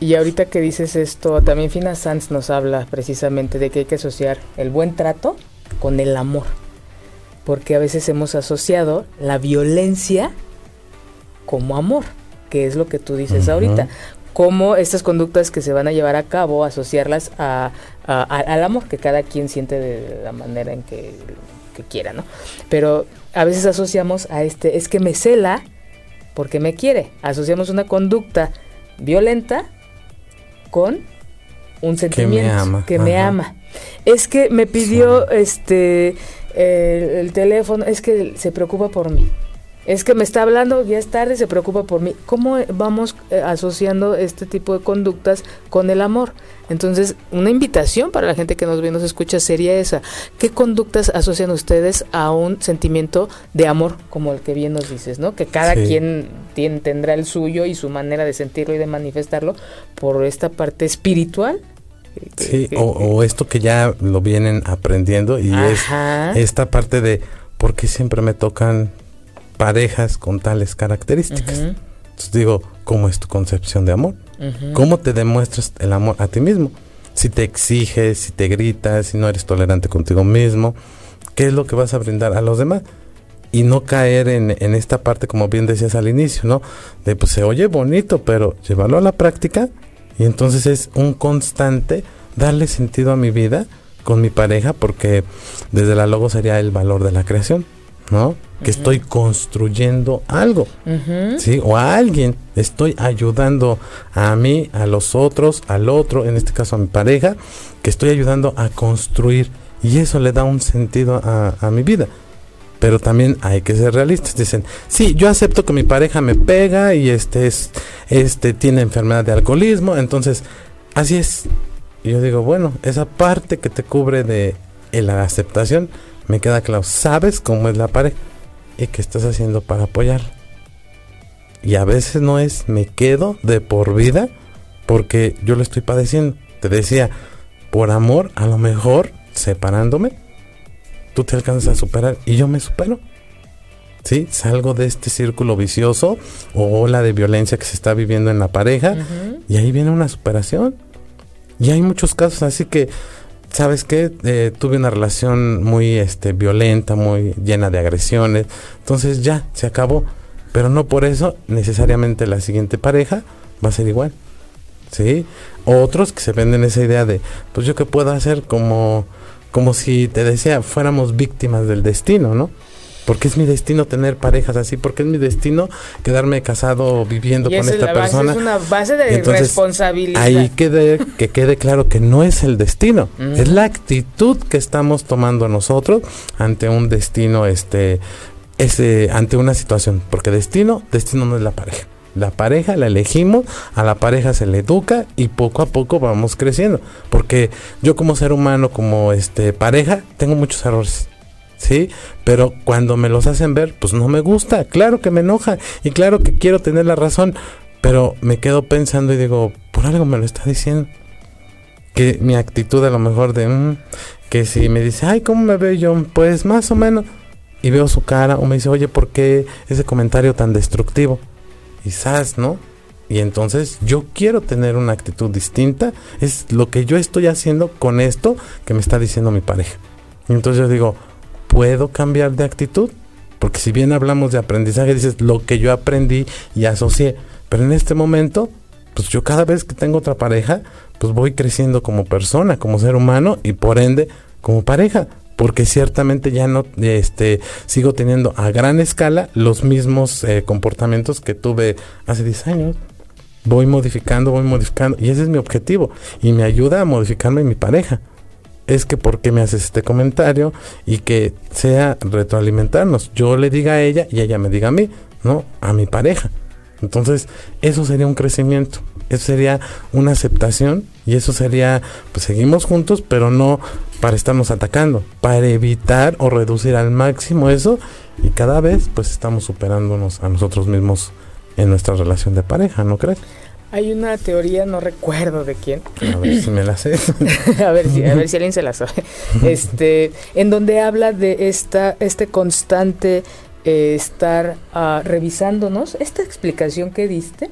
y ahorita que dices esto, también Fina Sanz nos habla precisamente de que hay que asociar el buen trato con el amor porque a veces hemos asociado la violencia como amor, que es lo que tú dices ahorita. Cómo estas conductas que se van a llevar a cabo, asociarlas a, al amor, que cada quien siente de la manera en que, quiera, ¿no? Pero a veces asociamos a este, es que me cela porque me quiere. Asociamos una conducta violenta con un sentimiento que me ama. Es que me pidió este el, teléfono, es que se preocupa por mí. Es que me está hablando, ya es tarde, se preocupa por mí. ¿Cómo vamos eh, asociando este tipo de conductas con el amor? Entonces, una invitación para la gente que nos ve y nos escucha sería esa. ¿Qué conductas asocian ustedes a un sentimiento de amor, como el que bien nos dices, ¿no? Que cada quien tendrá el suyo y su manera de sentirlo y de manifestarlo por esta parte espiritual Sí, o, esto que ya lo vienen aprendiendo y es esta parte de ¿por qué siempre me tocan parejas con tales características? Entonces digo, ¿cómo es tu concepción de amor? ¿Cómo te demuestras el amor a ti mismo? Si te exiges, si te gritas, si no eres tolerante contigo mismo, ¿qué es lo que vas a brindar a los demás? Y no caer en, en esta parte, como bien decías al inicio, ¿no? De pues se oye bonito, pero llevarlo a la práctica y entonces es un constante darle sentido a mi vida con mi pareja, porque desde la logo sería el valor de la creación, ¿no? Que estoy construyendo algo, ¿sí? O a alguien, estoy ayudando a mí, a los otros, al otro, en este caso a mi pareja, que estoy ayudando a construir. Y eso le da un sentido a, a mi vida pero también hay que ser realistas. Dicen, sí, yo acepto que mi pareja me pega y este es, este tiene enfermedad de alcoholismo, entonces así es. Y yo digo, bueno, esa parte que te cubre de la aceptación me queda claro. Sabes cómo es la pareja y qué estás haciendo para apoyar. Y a veces no es me quedo de por vida porque yo lo estoy padeciendo. Te decía, por amor, a lo mejor separándome, tú te alcanzas a superar y yo me supero. ¿Sí? Salgo de este círculo vicioso o ola de violencia que se está viviendo en la pareja y ahí viene una superación. Y hay muchos casos así que, ¿sabes qué? Eh, tuve una relación muy este, violenta, muy llena de agresiones. Entonces ya, se acabó. Pero no por eso necesariamente la siguiente pareja va a ser igual. ¿Sí? Otros que se venden esa idea de, pues yo qué puedo hacer como como si te decía, fuéramos víctimas del destino, ¿no? Porque es mi destino tener parejas así, porque es mi destino quedarme casado viviendo con esta persona. Es una base de responsabilidad. Ahí quede, que quede claro que no es el destino, es la actitud que estamos tomando nosotros ante un destino, este, ese, ante una situación. Porque destino, destino no es la pareja. La pareja la elegimos, a la pareja se le educa y poco a poco vamos creciendo. Porque yo como ser humano, como este pareja, tengo muchos errores. ¿Sí? Pero cuando me los hacen ver, pues no me gusta. Claro que me enoja y claro que quiero tener la razón. Pero me quedo pensando y digo, por algo me lo está diciendo. Que mi actitud a lo mejor de... Mm, que si me dice, ay, ¿cómo me veo yo? Pues más o menos. Y veo su cara o me dice, oye, ¿por qué ese comentario tan destructivo? Quizás, ¿no? Y entonces yo quiero tener una actitud distinta. Es lo que yo estoy haciendo con esto que me está diciendo mi pareja. Y entonces yo digo, ¿puedo cambiar de actitud? Porque si bien hablamos de aprendizaje, dices lo que yo aprendí y asocié. Pero en este momento, pues yo cada vez que tengo otra pareja, pues voy creciendo como persona, como ser humano y por ende como pareja porque ciertamente ya no este sigo teniendo a gran escala los mismos eh, comportamientos que tuve hace 10 años. Voy modificando, voy modificando y ese es mi objetivo y me ayuda a modificarme mi pareja. Es que por qué me haces este comentario y que sea retroalimentarnos. Yo le diga a ella y ella me diga a mí, ¿no? A mi pareja. Entonces, eso sería un crecimiento. Eso sería una aceptación y eso sería, pues seguimos juntos, pero no para estarnos atacando, para evitar o reducir al máximo eso y cada vez pues estamos superándonos a nosotros mismos en nuestra relación de pareja, ¿no crees? Hay una teoría, no recuerdo de quién. A ver si me la sé. *laughs* a, ver si, a ver si alguien se la sabe. *laughs* Este, en donde habla de esta, este constante eh, estar uh, revisándonos, esta explicación que diste,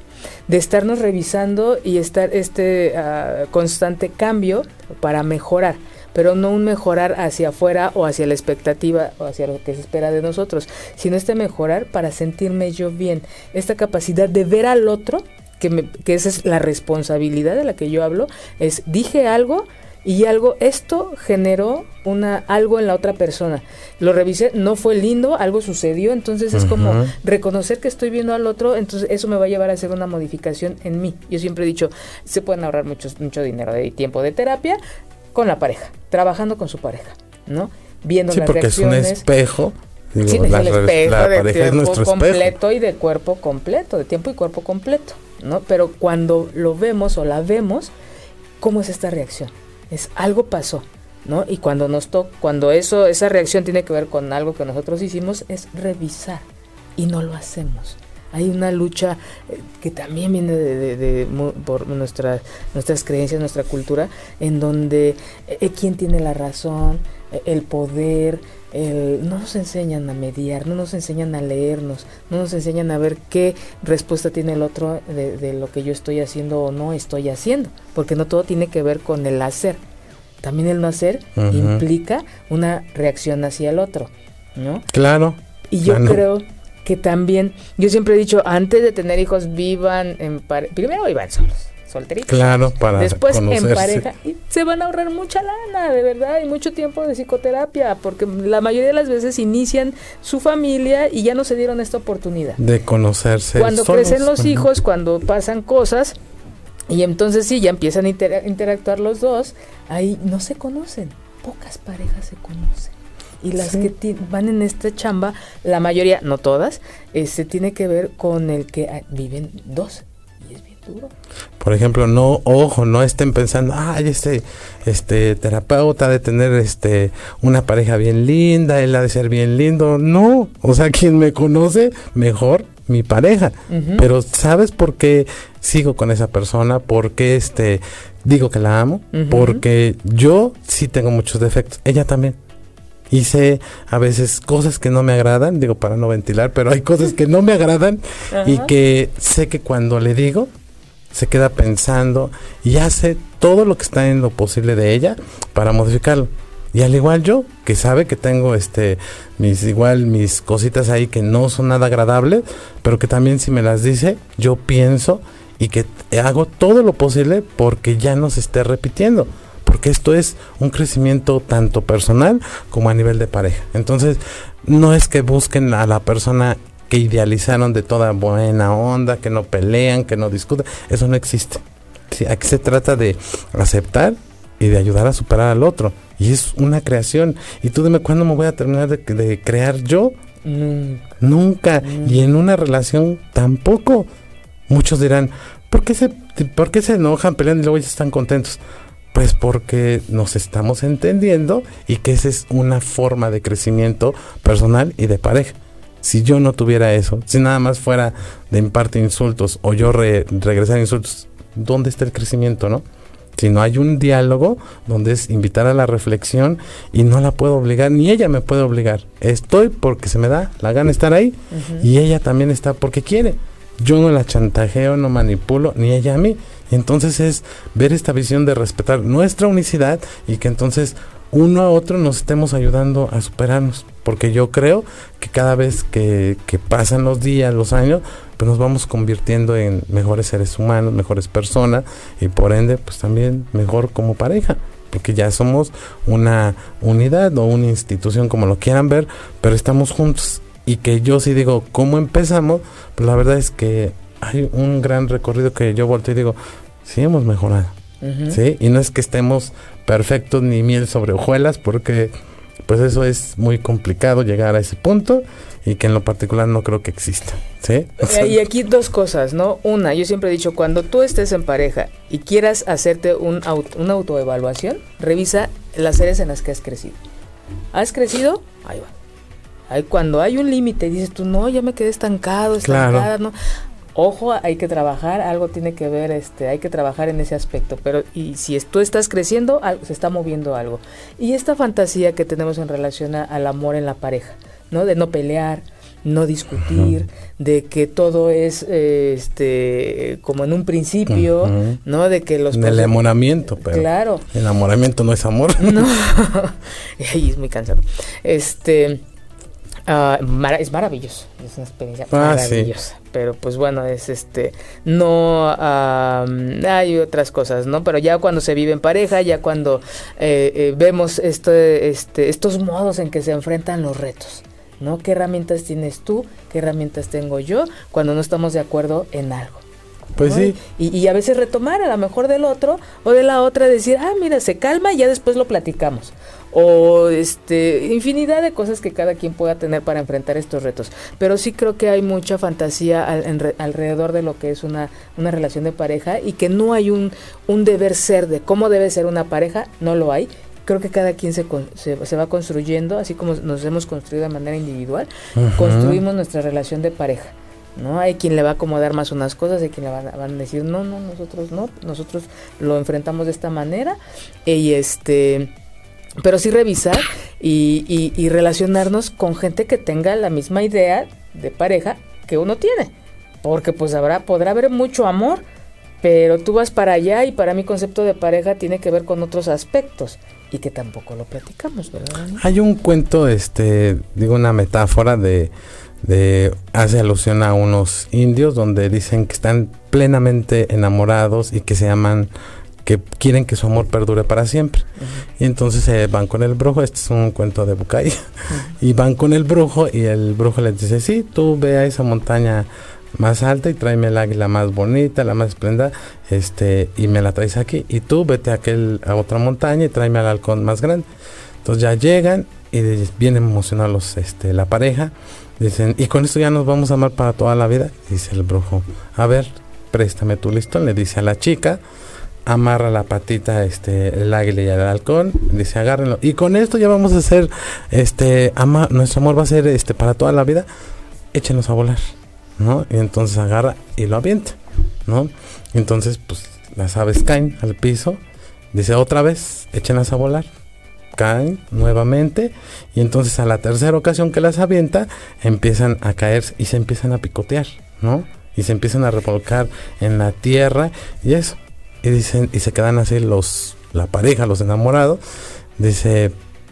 de estarnos revisando y estar este uh, constante cambio para mejorar pero no un mejorar hacia afuera o hacia la expectativa o hacia lo que se espera de nosotros, sino este mejorar para sentirme yo bien, esta capacidad de ver al otro, que, me, que esa es la responsabilidad de la que yo hablo, es dije algo, y algo esto generó una algo en la otra persona. Lo revisé no fue lindo algo sucedió entonces es como reconocer que estoy viendo al otro entonces eso me va a llevar a hacer una modificación en mí. Yo siempre he dicho se pueden ahorrar mucho mucho dinero de tiempo de terapia con la pareja trabajando con su pareja no viendo sí, las porque reacciones es un espejo Digo, sí, la, el espejo la de pareja tiempo es completo espejo. y de cuerpo completo de tiempo y cuerpo completo no pero cuando lo vemos o la vemos cómo es esta reacción es algo pasó, ¿no? Y cuando nos to cuando eso, esa reacción tiene que ver con algo que nosotros hicimos, es revisar y no lo hacemos. Hay una lucha eh, que también viene de, de, de, por nuestra, nuestras creencias, nuestra cultura, en donde eh, quién tiene la razón, eh, el poder, no nos enseñan a mediar, no nos enseñan a leernos, no nos enseñan a ver qué respuesta tiene el otro de, lo que yo estoy haciendo o no estoy haciendo, porque no todo tiene que ver con el hacer. También el no hacer implica una reacción hacia el otro, ¿no? Claro. Y yo creo que también, yo siempre he dicho, antes de tener hijos, vivan en pareja, primero vivan solos solteritos. Claro, para Después en pareja. Y se van a ahorrar mucha lana, de verdad, y mucho tiempo de psicoterapia, porque la mayoría de las veces inician su familia y ya no se dieron esta oportunidad. De conocerse. Cuando crecen los hijos, cuando pasan cosas, y entonces sí, ya empiezan a interactuar los dos, ahí no se conocen. Pocas parejas se conocen y las que van en esta chamba, la mayoría, no todas, este tiene que ver con el que ah, viven dos y es bien duro. Por ejemplo, no, ojo, no estén pensando, ay, este, este terapeuta de tener este una pareja bien linda, él ha de ser bien lindo. No, o sea, quien me conoce mejor mi pareja. Pero ¿sabes por qué sigo con esa persona? ¿Por qué este digo que la amo? Porque yo sí tengo muchos defectos, ella también hice a veces cosas que no me agradan, digo para no ventilar, pero hay cosas que no me agradan *laughs* y que sé que cuando le digo se queda pensando y hace todo lo que está en lo posible de ella para modificarlo. Y al igual yo, que sabe que tengo este mis igual mis cositas ahí que no son nada agradables, pero que también si me las dice, yo pienso y que hago todo lo posible porque ya no se esté repitiendo porque esto es un crecimiento tanto personal como a nivel de pareja. Entonces, no es que busquen a la persona que idealizaron de toda buena onda, que no pelean, que no discuten, eso no existe. aquí se trata de aceptar y de ayudar a superar al otro. Y es una creación. Y tú dime cuándo me voy a terminar de, crear yo. Nunca. Y en una relación tampoco. Muchos dirán, ¿por qué se, por qué se enojan, pelean y luego ya están contentos? Pues porque nos estamos entendiendo y que esa es una forma de crecimiento personal y de pareja. Si yo no tuviera eso, si nada más fuera de imparte insultos o yo regresar insultos, ¿dónde está el crecimiento, no? Si no hay un diálogo donde es invitar a la reflexión y no la puedo obligar, ni ella me puede obligar. Estoy porque se me da la gana estar ahí y ella también está porque quiere. Yo no la chantajeo, no manipulo, ni ella a mí. Entonces es ver esta visión de respetar nuestra unicidad y que entonces uno a otro nos estemos ayudando a superarnos. Porque yo creo que cada vez que, pasan los días, los años, pues nos vamos convirtiendo en mejores seres humanos, mejores personas y por ende pues también mejor como pareja. Porque ya somos una unidad o una institución como lo quieran ver, pero estamos juntos. Y que yo sí digo, ¿cómo empezamos? Pues la verdad es que hay un gran recorrido que yo volteo y digo, sí hemos mejorado. ¿sí? Y no es que estemos perfectos ni miel sobre hojuelas, porque pues eso es muy complicado llegar a ese punto y que en lo particular no creo que exista. ¿sí? *laughs* Y aquí dos cosas, ¿no? Una, yo siempre he dicho, cuando tú estés en pareja y quieras hacerte un una autoevaluación, revisa las áreas en las que has crecido. ¿Has crecido? Ahí va. Ahí cuando hay un límite, dices tú, no, ya me quedé estancado, estancada, ¿no? Ojo, hay que trabajar, algo tiene que ver, este, hay que trabajar en ese aspecto, pero y si tú estás creciendo, se está moviendo algo. Y esta fantasía que tenemos en relación al amor en la pareja, ¿no? De no pelear, no discutir, de que todo es este como en un principio, ¿no? De que los el enamoramiento, pero claro. El enamoramiento no es amor. *laughs* No. *laughs* Es muy cansado. Este Ah, es maravilloso, es una experiencia ah, maravillosa. Pero pues bueno, es este, no hay otras cosas, ¿no? Pero ya cuando se vive en pareja, ya cuando eh, eh, vemos este, este, estos modos en que se enfrentan los retos, ¿no? ¿Qué herramientas tienes tú? ¿Qué herramientas tengo yo cuando no estamos de acuerdo en algo? Pues sí. Y, y, a veces retomar a lo mejor del otro o de la otra, decir, ah, mira, se calma y ya después lo platicamos o este infinidad de cosas que cada quien pueda tener para enfrentar estos retos. Pero sí creo que hay mucha fantasía alrededor de lo que es una, una relación de pareja y que no hay un, un deber ser de cómo debe ser una pareja, no lo hay. Creo que cada quien se, se, va construyendo, así como nos hemos construido de manera individual, construimos nuestra relación de pareja. ¿no? Hay quien le va a acomodar más unas cosas, hay quien le van, van, a decir, no, no, nosotros no, nosotros lo enfrentamos de esta manera. Y este pero sí revisar y, y, relacionarnos con gente que tenga la misma idea de pareja que uno tiene. Porque pues habrá, podrá haber mucho amor, pero tú vas para allá y para mi concepto de pareja tiene que ver con otros aspectos y que tampoco lo platicamos, ¿verdad? Hay un cuento, este, digo una metáfora de, de hace alusión a unos indios donde dicen que están plenamente enamorados y que se aman que quieren que su amor perdure para siempre. Y entonces eh, van con el brujo, este es un cuento de Bucay, *laughs* y van con el brujo y el brujo les dice, sí, tú ve a esa montaña más alta y tráeme el águila más bonita, la más esplendida, este, y me la traes aquí. Y tú vete a, aquel, a otra montaña y tráeme al halcón más grande. Entonces ya llegan y vienen emocionados este, la pareja. Dicen, y con esto ya nos vamos a amar para toda la vida. Dice el brujo, a ver, préstame tu listón. Le dice a la chica, amarra la patita este el águila y el halcón dice agárrenlo y con esto ya vamos a hacer este ama, nuestro amor va a ser este para toda la vida échenos a volar no y entonces agarra y lo avienta no entonces pues las aves caen al piso dice otra vez échenlas a volar caen nuevamente y entonces a la tercera ocasión que las avienta empiezan a caer y se empiezan a picotear no y se empiezan a revolcar en la tierra y eso y dicen, y se quedan así los, la pareja, los enamorados, dice,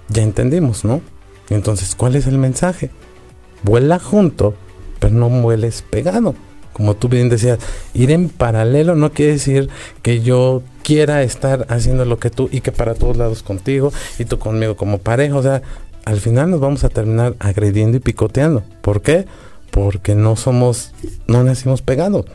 ya entendimos, ¿no? entonces, ¿cuál es el mensaje? Vuela junto, pero no vueles pegado. Como tú bien decías, ir en paralelo no quiere decir que yo quiera estar haciendo lo que tú y que para todos lados contigo y tú conmigo como pareja. O sea, al final nos vamos a terminar agrediendo y picoteando. ¿Por qué? Porque no somos, no nacimos pegados.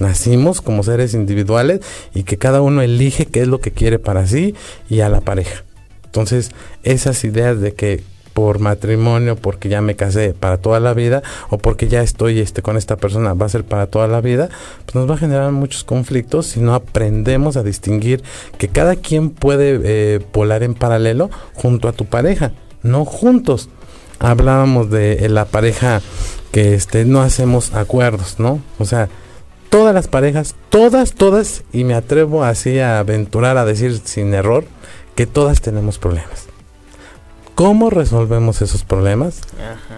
Nacimos como seres individuales y que cada uno elige qué es lo que quiere para sí y a la pareja. Entonces, esas ideas de que por matrimonio, porque ya me casé para toda la vida, o porque ya estoy este, con esta persona, va a ser para toda la vida, pues nos va a generar muchos conflictos si no aprendemos a distinguir que cada quien puede eh, volar en paralelo junto a tu pareja, no juntos. Hablábamos de la pareja que este, no hacemos acuerdos, ¿no? O sea, todas las parejas, todas, todas, y me atrevo así a aventurar a decir sin error, que todas tenemos problemas. ¿Cómo resolvemos esos problemas?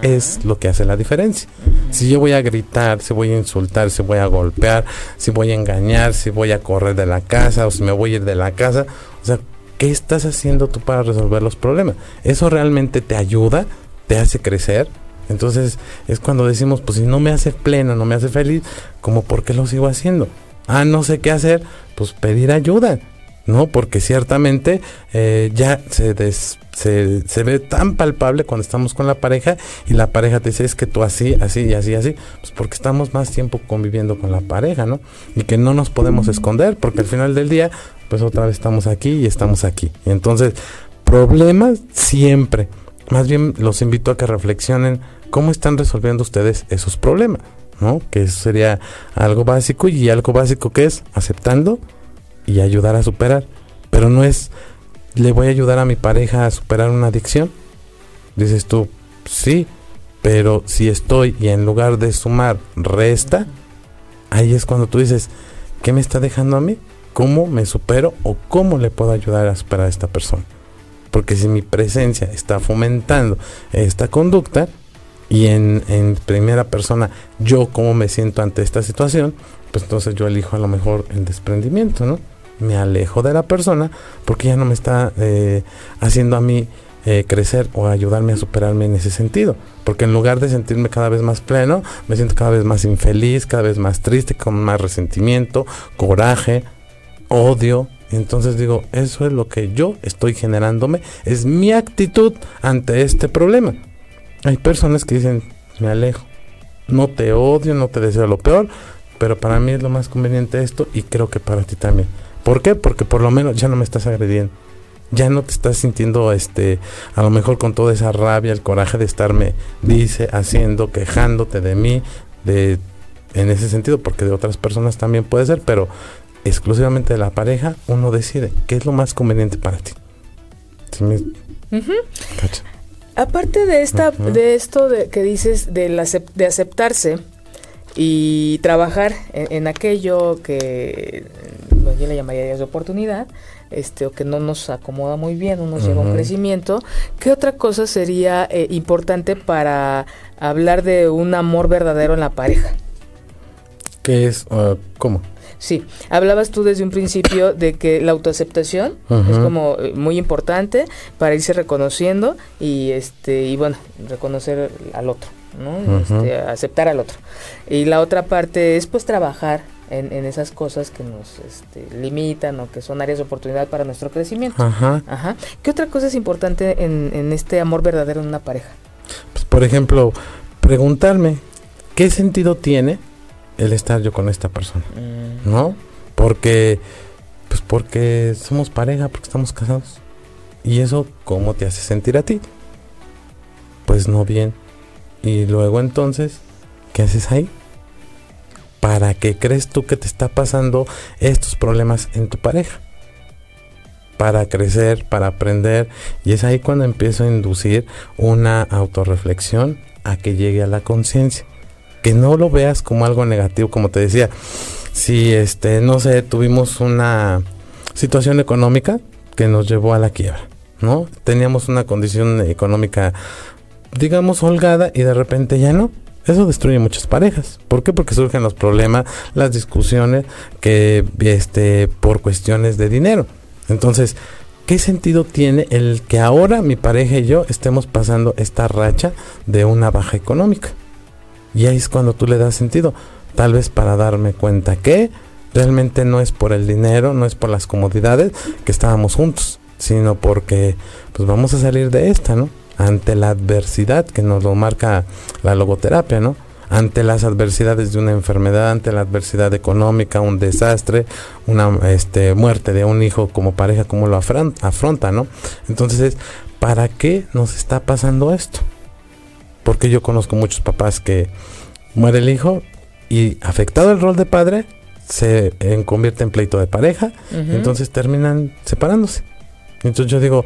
Es lo que hace la diferencia. Si yo voy a gritar, si voy a insultar, si voy a golpear, si voy a engañar, si voy a correr de la casa o si me voy a ir de la casa, o sea, ¿qué estás haciendo tú para resolver los problemas? ¿Eso realmente te ayuda? ¿Te hace crecer? Entonces es cuando decimos, pues si no me hace pleno, no me hace feliz, como por qué lo sigo haciendo? Ah, no sé qué hacer, pues pedir ayuda, ¿no? Porque ciertamente eh, ya se, se, se, ve tan palpable cuando estamos con la pareja y la pareja te dice es que tú así, así y así, así, pues porque estamos más tiempo conviviendo con la pareja, ¿no? Y que no nos podemos esconder porque al final del día, pues otra vez estamos aquí y estamos aquí. Y entonces, problemas siempre más bien los invito a que reflexionen cómo están resolviendo ustedes esos problemas, ¿no? Que eso sería algo básico y algo básico que es aceptando y ayudar a superar. Pero no es, le voy a ayudar a mi pareja a superar una adicción. Dices tú, sí, pero si estoy y en lugar de sumar resta, ahí es cuando tú dices, ¿qué me está dejando a mí? ¿Cómo me supero o cómo le puedo ayudar a superar a esta persona? Porque si mi presencia está fomentando esta conducta y en, primera persona yo cómo me siento ante esta situación, pues entonces yo elijo a lo mejor el desprendimiento, ¿no? Me alejo de la persona porque ya no me está eh, haciendo a mí eh, crecer o ayudarme a superarme en ese sentido. Porque en lugar de sentirme cada vez más pleno, me siento cada vez más infeliz, cada vez más triste, con más resentimiento, coraje, odio, entonces digo, eso es lo que yo estoy generándome, es mi actitud ante este problema. Hay personas que dicen, me alejo, no te odio, no te deseo lo peor, pero para mí es lo más conveniente esto y creo que para ti también. ¿Por qué? Porque por lo menos ya no me estás agrediendo. Ya no te estás sintiendo, este, a lo mejor con toda esa rabia, el coraje de estarme, dice, haciendo, quejándote de mí, de, en ese sentido, porque de otras personas también puede ser, pero exclusivamente de la pareja, uno decide qué es lo más conveniente para ti. Aparte de esta, de esto de, que dices de, la, de aceptarse, y trabajar en, aquello que yo le llamaría de oportunidad, este, o que no nos acomoda muy bien, no nos lleva a un crecimiento. ¿Qué otra cosa sería eh, importante para hablar de un amor verdadero en la pareja? ¿Qué es? Uh, ¿Cómo? Sí, hablabas tú desde un principio de que la autoaceptación es como eh, muy importante para irse reconociendo y este y bueno, reconocer al otro, ¿no? Este, aceptar al otro. Y la otra parte es pues trabajar en, esas cosas que nos este, limitan o que son áreas de oportunidad para nuestro crecimiento. Ajá. Ajá. ¿Qué otra cosa es importante en, en este amor verdadero en una pareja? Pues, por ejemplo, preguntarme qué sentido tiene el estar yo con esta persona, mm. ¿no? Porque, pues porque somos pareja, porque estamos casados. ¿Y eso cómo te hace sentir a ti? Pues no bien. Y luego entonces, ¿qué haces ahí? ¿Para qué crees tú que te está pasando estos problemas en tu pareja? Para crecer, para aprender. Y es ahí cuando empiezo a inducir una autorreflexión a que llegue a la conciencia que no lo veas como algo negativo, como te decía. Si este, no sé, tuvimos una situación económica que nos llevó a la quiebra, ¿no? Teníamos una condición económica digamos holgada y de repente ya no. Eso destruye muchas parejas. ¿Por qué? Porque surgen los problemas, las discusiones que este por cuestiones de dinero. Entonces, ¿qué sentido tiene el que ahora mi pareja y yo estemos pasando esta racha de una baja económica? Y ahí es cuando tú le das sentido. Tal vez para darme cuenta que realmente no es por el dinero, no es por las comodidades que estábamos juntos, sino porque pues vamos a salir de esta, ¿no? Ante la adversidad que nos lo marca la logoterapia, ¿no? Ante las adversidades de una enfermedad, ante la adversidad económica, un desastre, una este, muerte de un hijo como pareja, como lo afronta, ¿no? Entonces, ¿para qué nos está pasando esto? Porque yo conozco muchos papás que muere el hijo y afectado el rol de padre, se convierte en pleito de pareja, entonces terminan separándose. Entonces yo digo,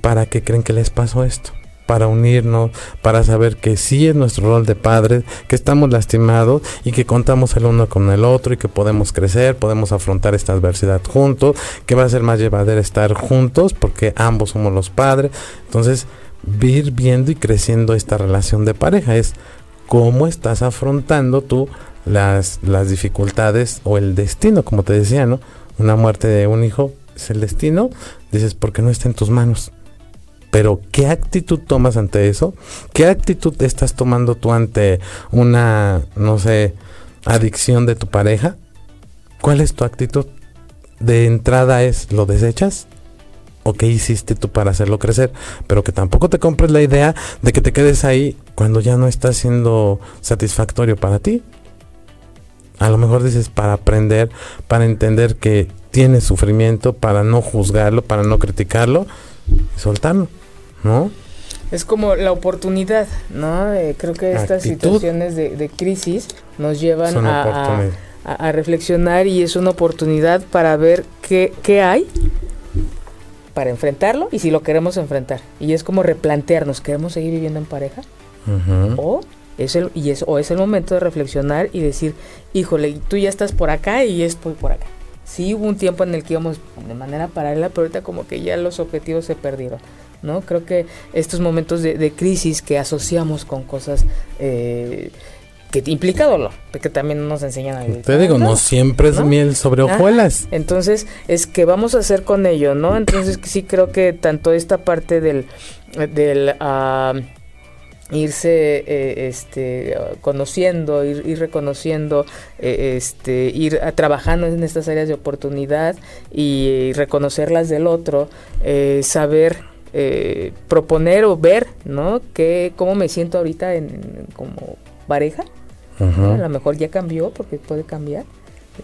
¿para qué creen que les pasó esto? Para unirnos, para saber que sí es nuestro rol de padres, que estamos lastimados y que contamos el uno con el otro y que podemos crecer, podemos afrontar esta adversidad juntos, que va a ser más llevadero estar juntos porque ambos somos los padres. Entonces, ir viendo y creciendo esta relación de pareja. Es cómo estás afrontando tú las, las dificultades o el destino, como te decía, ¿no? Una muerte de un hijo es el destino, dices, porque no está en tus manos. Pero, ¿qué actitud tomas ante eso? ¿Qué actitud estás tomando tú ante una, no sé, adicción de tu pareja? ¿Cuál es tu actitud? De entrada es, ¿lo desechas? O qué hiciste tú para hacerlo crecer, pero que tampoco te compres la idea de que te quedes ahí cuando ya no está siendo satisfactorio para ti. A lo mejor dices para aprender, para entender que tiene sufrimiento, para no juzgarlo, para no criticarlo y soltarlo, ¿no? Es como la oportunidad, ¿no? Eh, creo que estas situaciones de, crisis nos llevan a, a, reflexionar y es una oportunidad para ver qué, qué hay para enfrentarlo y si lo queremos enfrentar. Y es como replantearnos, ¿queremos seguir viviendo en pareja? O es el, y es, o es el momento de reflexionar y decir, híjole, tú ya estás por acá y estoy por acá. Sí hubo un tiempo en el que íbamos de manera paralela, pero ahorita como que ya los objetivos se perdieron. ¿no? Creo que estos momentos de, de crisis que asociamos con cosas eh, que implica dolor, porque también nos enseñan a vivir. Te digo, no, siempre es miel sobre hojuelas. entonces, es que vamos a hacer con ello, ¿no? Entonces, sí creo que tanto esta parte del, del uh, irse eh, este conociendo ir, reconociendo eh, este ir trabajando en estas áreas de oportunidad y, reconocerlas del otro eh, saber proponer o ver no que cómo me siento ahorita en como pareja a lo mejor ya cambió porque puede cambiar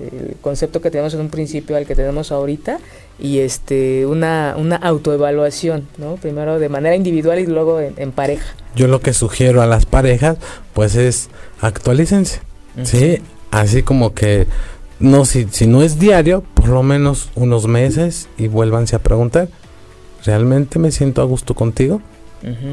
el concepto que tenemos en un principio al que tenemos ahorita y este una, una autoevaluación, ¿no? Primero de manera individual y luego en, pareja. Yo lo que sugiero a las parejas pues es actualícense, ¿sí? Así como que no si, si no es diario, por lo menos unos meses y vuélvanse a preguntar, ¿realmente me siento a gusto contigo?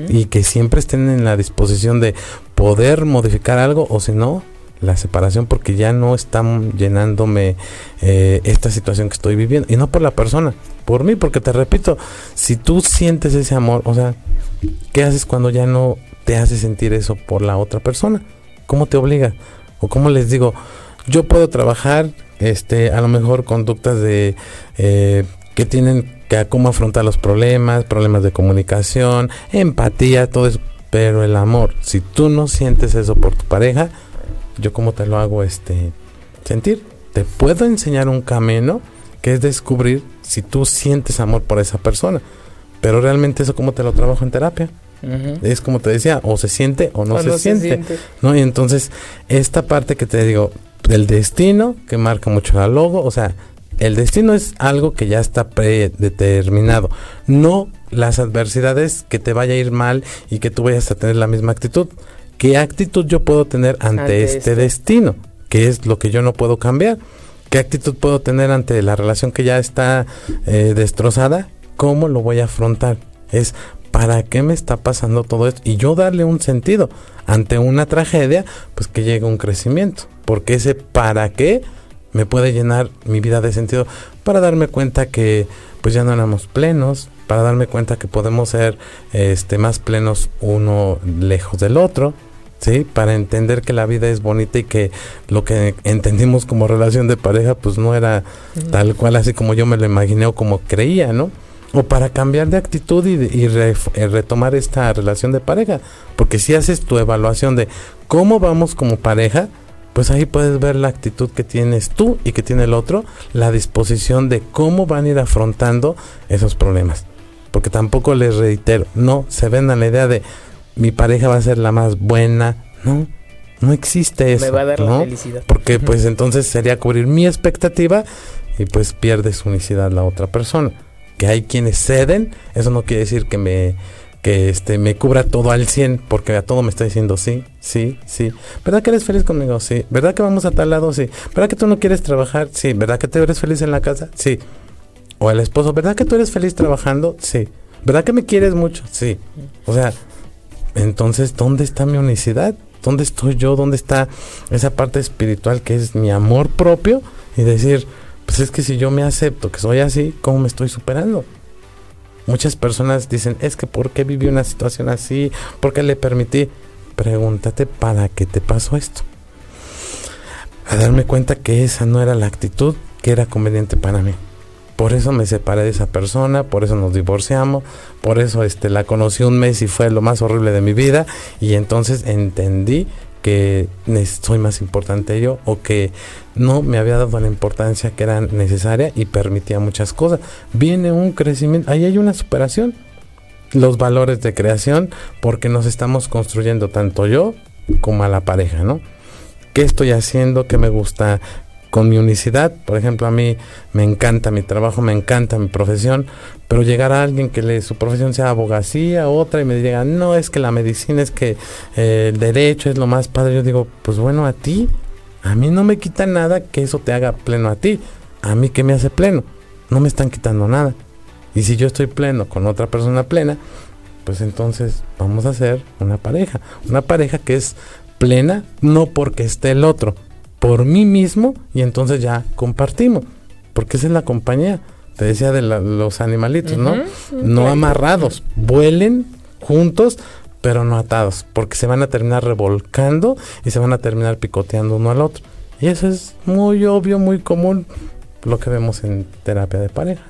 y que siempre estén en la disposición de poder modificar algo o si no, la separación porque ya no están llenándome eh, esta situación que estoy viviendo. Y no por la persona, por mí, porque te repito, si tú sientes ese amor, o sea, ¿qué haces cuando ya no te hace sentir eso por la otra persona? ¿Cómo te obliga? O cómo les digo, yo puedo trabajar, este, a lo mejor conductas de eh, que tienen que cómo afrontar los problemas, problemas de comunicación, empatía, todo eso. Pero el amor, si tú no sientes eso por tu pareja, yo cómo te lo hago este sentir. Te puedo enseñar un camino que es descubrir si tú sientes amor por esa persona. Pero realmente eso cómo te lo trabajo en terapia. Es como te decía, o se siente o no, se, siente, ¿no? Y entonces, esta parte que te digo, del destino, que marca mucho la logo, o sea, el destino es algo que ya está predeterminado, no las adversidades que te vaya a ir mal y que tú vayas a tener la misma actitud. ¿Qué actitud yo puedo tener ante, este, este, destino? ¿Qué es lo que yo no puedo cambiar? ¿Qué actitud puedo tener ante la relación que ya está eh, destrozada? ¿Cómo lo voy a afrontar? Es ¿para qué me está pasando todo esto? Y yo darle un sentido ante una tragedia, pues que llegue un crecimiento. Porque ese para qué me puede llenar mi vida de sentido para darme cuenta que pues ya no éramos plenos, para darme cuenta que podemos ser este más plenos uno lejos del otro, ¿sí? Para entender que la vida es bonita y que lo que entendimos como relación de pareja pues no era tal cual así como yo me lo imaginé o como creía, ¿no? O para cambiar de actitud y, eh, retomar esta relación de pareja. Porque si haces tu evaluación de cómo vamos como pareja, pues ahí puedes ver la actitud que tienes tú y que tiene el otro, la disposición de cómo van a ir afrontando esos problemas. Porque tampoco les reitero, no se ven a la idea de mi pareja va a ser la más buena, no, no existe eso. Me va a dar la felicidad. Porque pues entonces sería cubrir mi expectativa y pues pierde su unicidad la otra persona. Que hay quienes ceden, eso no quiere decir que me que este me cubra todo al 100 porque a todo me está diciendo sí, sí, sí. ¿Verdad que eres feliz conmigo? Sí. ¿Verdad que vamos a tal lado? Sí. ¿Verdad que tú no quieres trabajar? Sí. ¿Verdad que te eres feliz en la casa? Sí. O el esposo, ¿verdad que tú eres feliz trabajando? Sí. ¿Verdad que me quieres mucho? Sí. O sea, entonces, ¿dónde está mi unicidad? ¿Dónde estoy yo? ¿Dónde está esa parte espiritual que es mi amor propio? Y decir, pues es que si yo me acepto que soy así, ¿cómo me estoy superando? Muchas personas dicen, es que ¿por qué viví una situación así? ¿Por qué le permití? Pregúntate, ¿para qué te pasó esto? A darme cuenta que esa no era la actitud que era conveniente para mí. Por eso me separé de esa persona, por eso nos divorciamos, por eso este la conocí un mes y fue lo más horrible de mi vida y entonces entendí que soy más importante yo o que no me había dado la importancia que era necesaria y permitía muchas cosas. Viene un crecimiento, ahí hay una superación. Los valores de creación porque nos estamos construyendo tanto yo como a la pareja, ¿no? ¿Qué estoy haciendo? ¿Qué me gusta? Con mi unicidad. Por ejemplo, a mí me encanta mi trabajo, me encanta mi profesión, pero llegar a alguien que le, su profesión sea abogacía, otra, y me diga, no, es que la medicina, es que eh, el derecho es lo más padre. Yo digo, pues bueno, a ti, a mí no me quita nada que eso te haga pleno a ti. A mí, ¿qué me hace pleno? No me están quitando nada. Y si yo estoy pleno con otra persona plena, pues entonces vamos a hacer una pareja. Una pareja que es plena no porque esté el otro, por mí mismo y entonces ya compartimos, porque esa es la compañía. Te decía de los animalitos, ¿no? No amarrados, vuelen juntos, pero no atados, porque se van a terminar revolcando y se van a terminar picoteando uno al otro. Y eso es muy obvio, muy común, lo que vemos en terapia de pareja.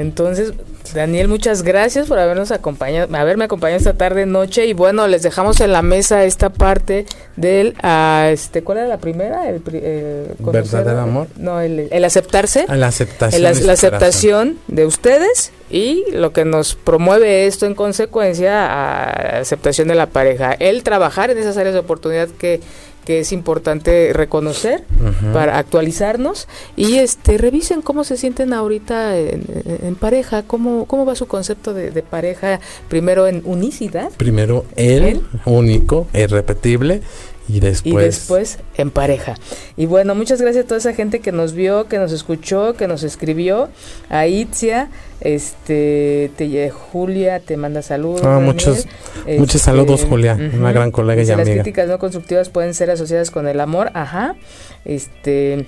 Entonces, Daniel, muchas gracias por habernos acompañado, haberme acompañado esta tarde noche y bueno, les dejamos en la mesa esta parte del, uh, este, ¿cuál era la primera? El, eh, verdadero amor. No, el, el aceptarse. La aceptación. la aceptación de ustedes y lo que nos promueve esto en consecuencia a aceptación de la pareja, el trabajar en esas áreas de oportunidad que que es importante reconocer para actualizarnos. Y este revisen cómo se sienten ahorita en, pareja, cómo, cómo va su concepto de, pareja, primero en unicidad. Primero él, único, irrepetible, Y después. y después en pareja. Y bueno, muchas gracias a toda esa gente que nos vio, que nos escuchó, que nos escribió. A Itzia, este, te, Julia te manda saludos. Ah, muchos, muchos Este, saludos, Julia, una gran colega y Las amiga. críticas no constructivas pueden ser asociadas con el amor, ajá. Este,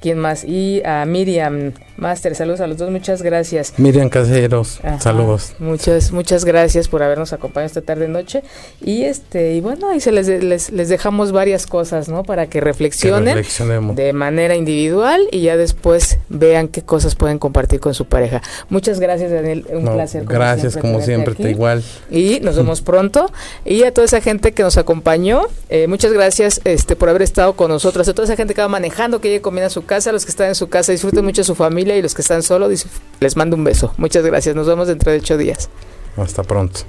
¿quién más? Y a Miriam Master, saludos a los dos, muchas gracias. Miriam Caseros, Ajá, saludos. Muchas, muchas gracias por habernos acompañado esta tarde noche. Y este, y bueno, ahí se les, les, les dejamos varias cosas, ¿no? Para que reflexionen de manera individual y ya después vean qué cosas pueden compartir con su pareja. Muchas gracias, Daniel. Un No, placer. gracias, como siempre, te igual. Y nos vemos pronto. Y a toda esa gente que nos acompañó, eh, muchas gracias este, por haber estado con nosotros. A toda esa gente que va manejando, que llegue comiendo a su casa, los que están en su casa, disfruten mucho su familia y los que están solos, les mando un beso. Muchas gracias. Nos vemos dentro de ocho días. Hasta pronto.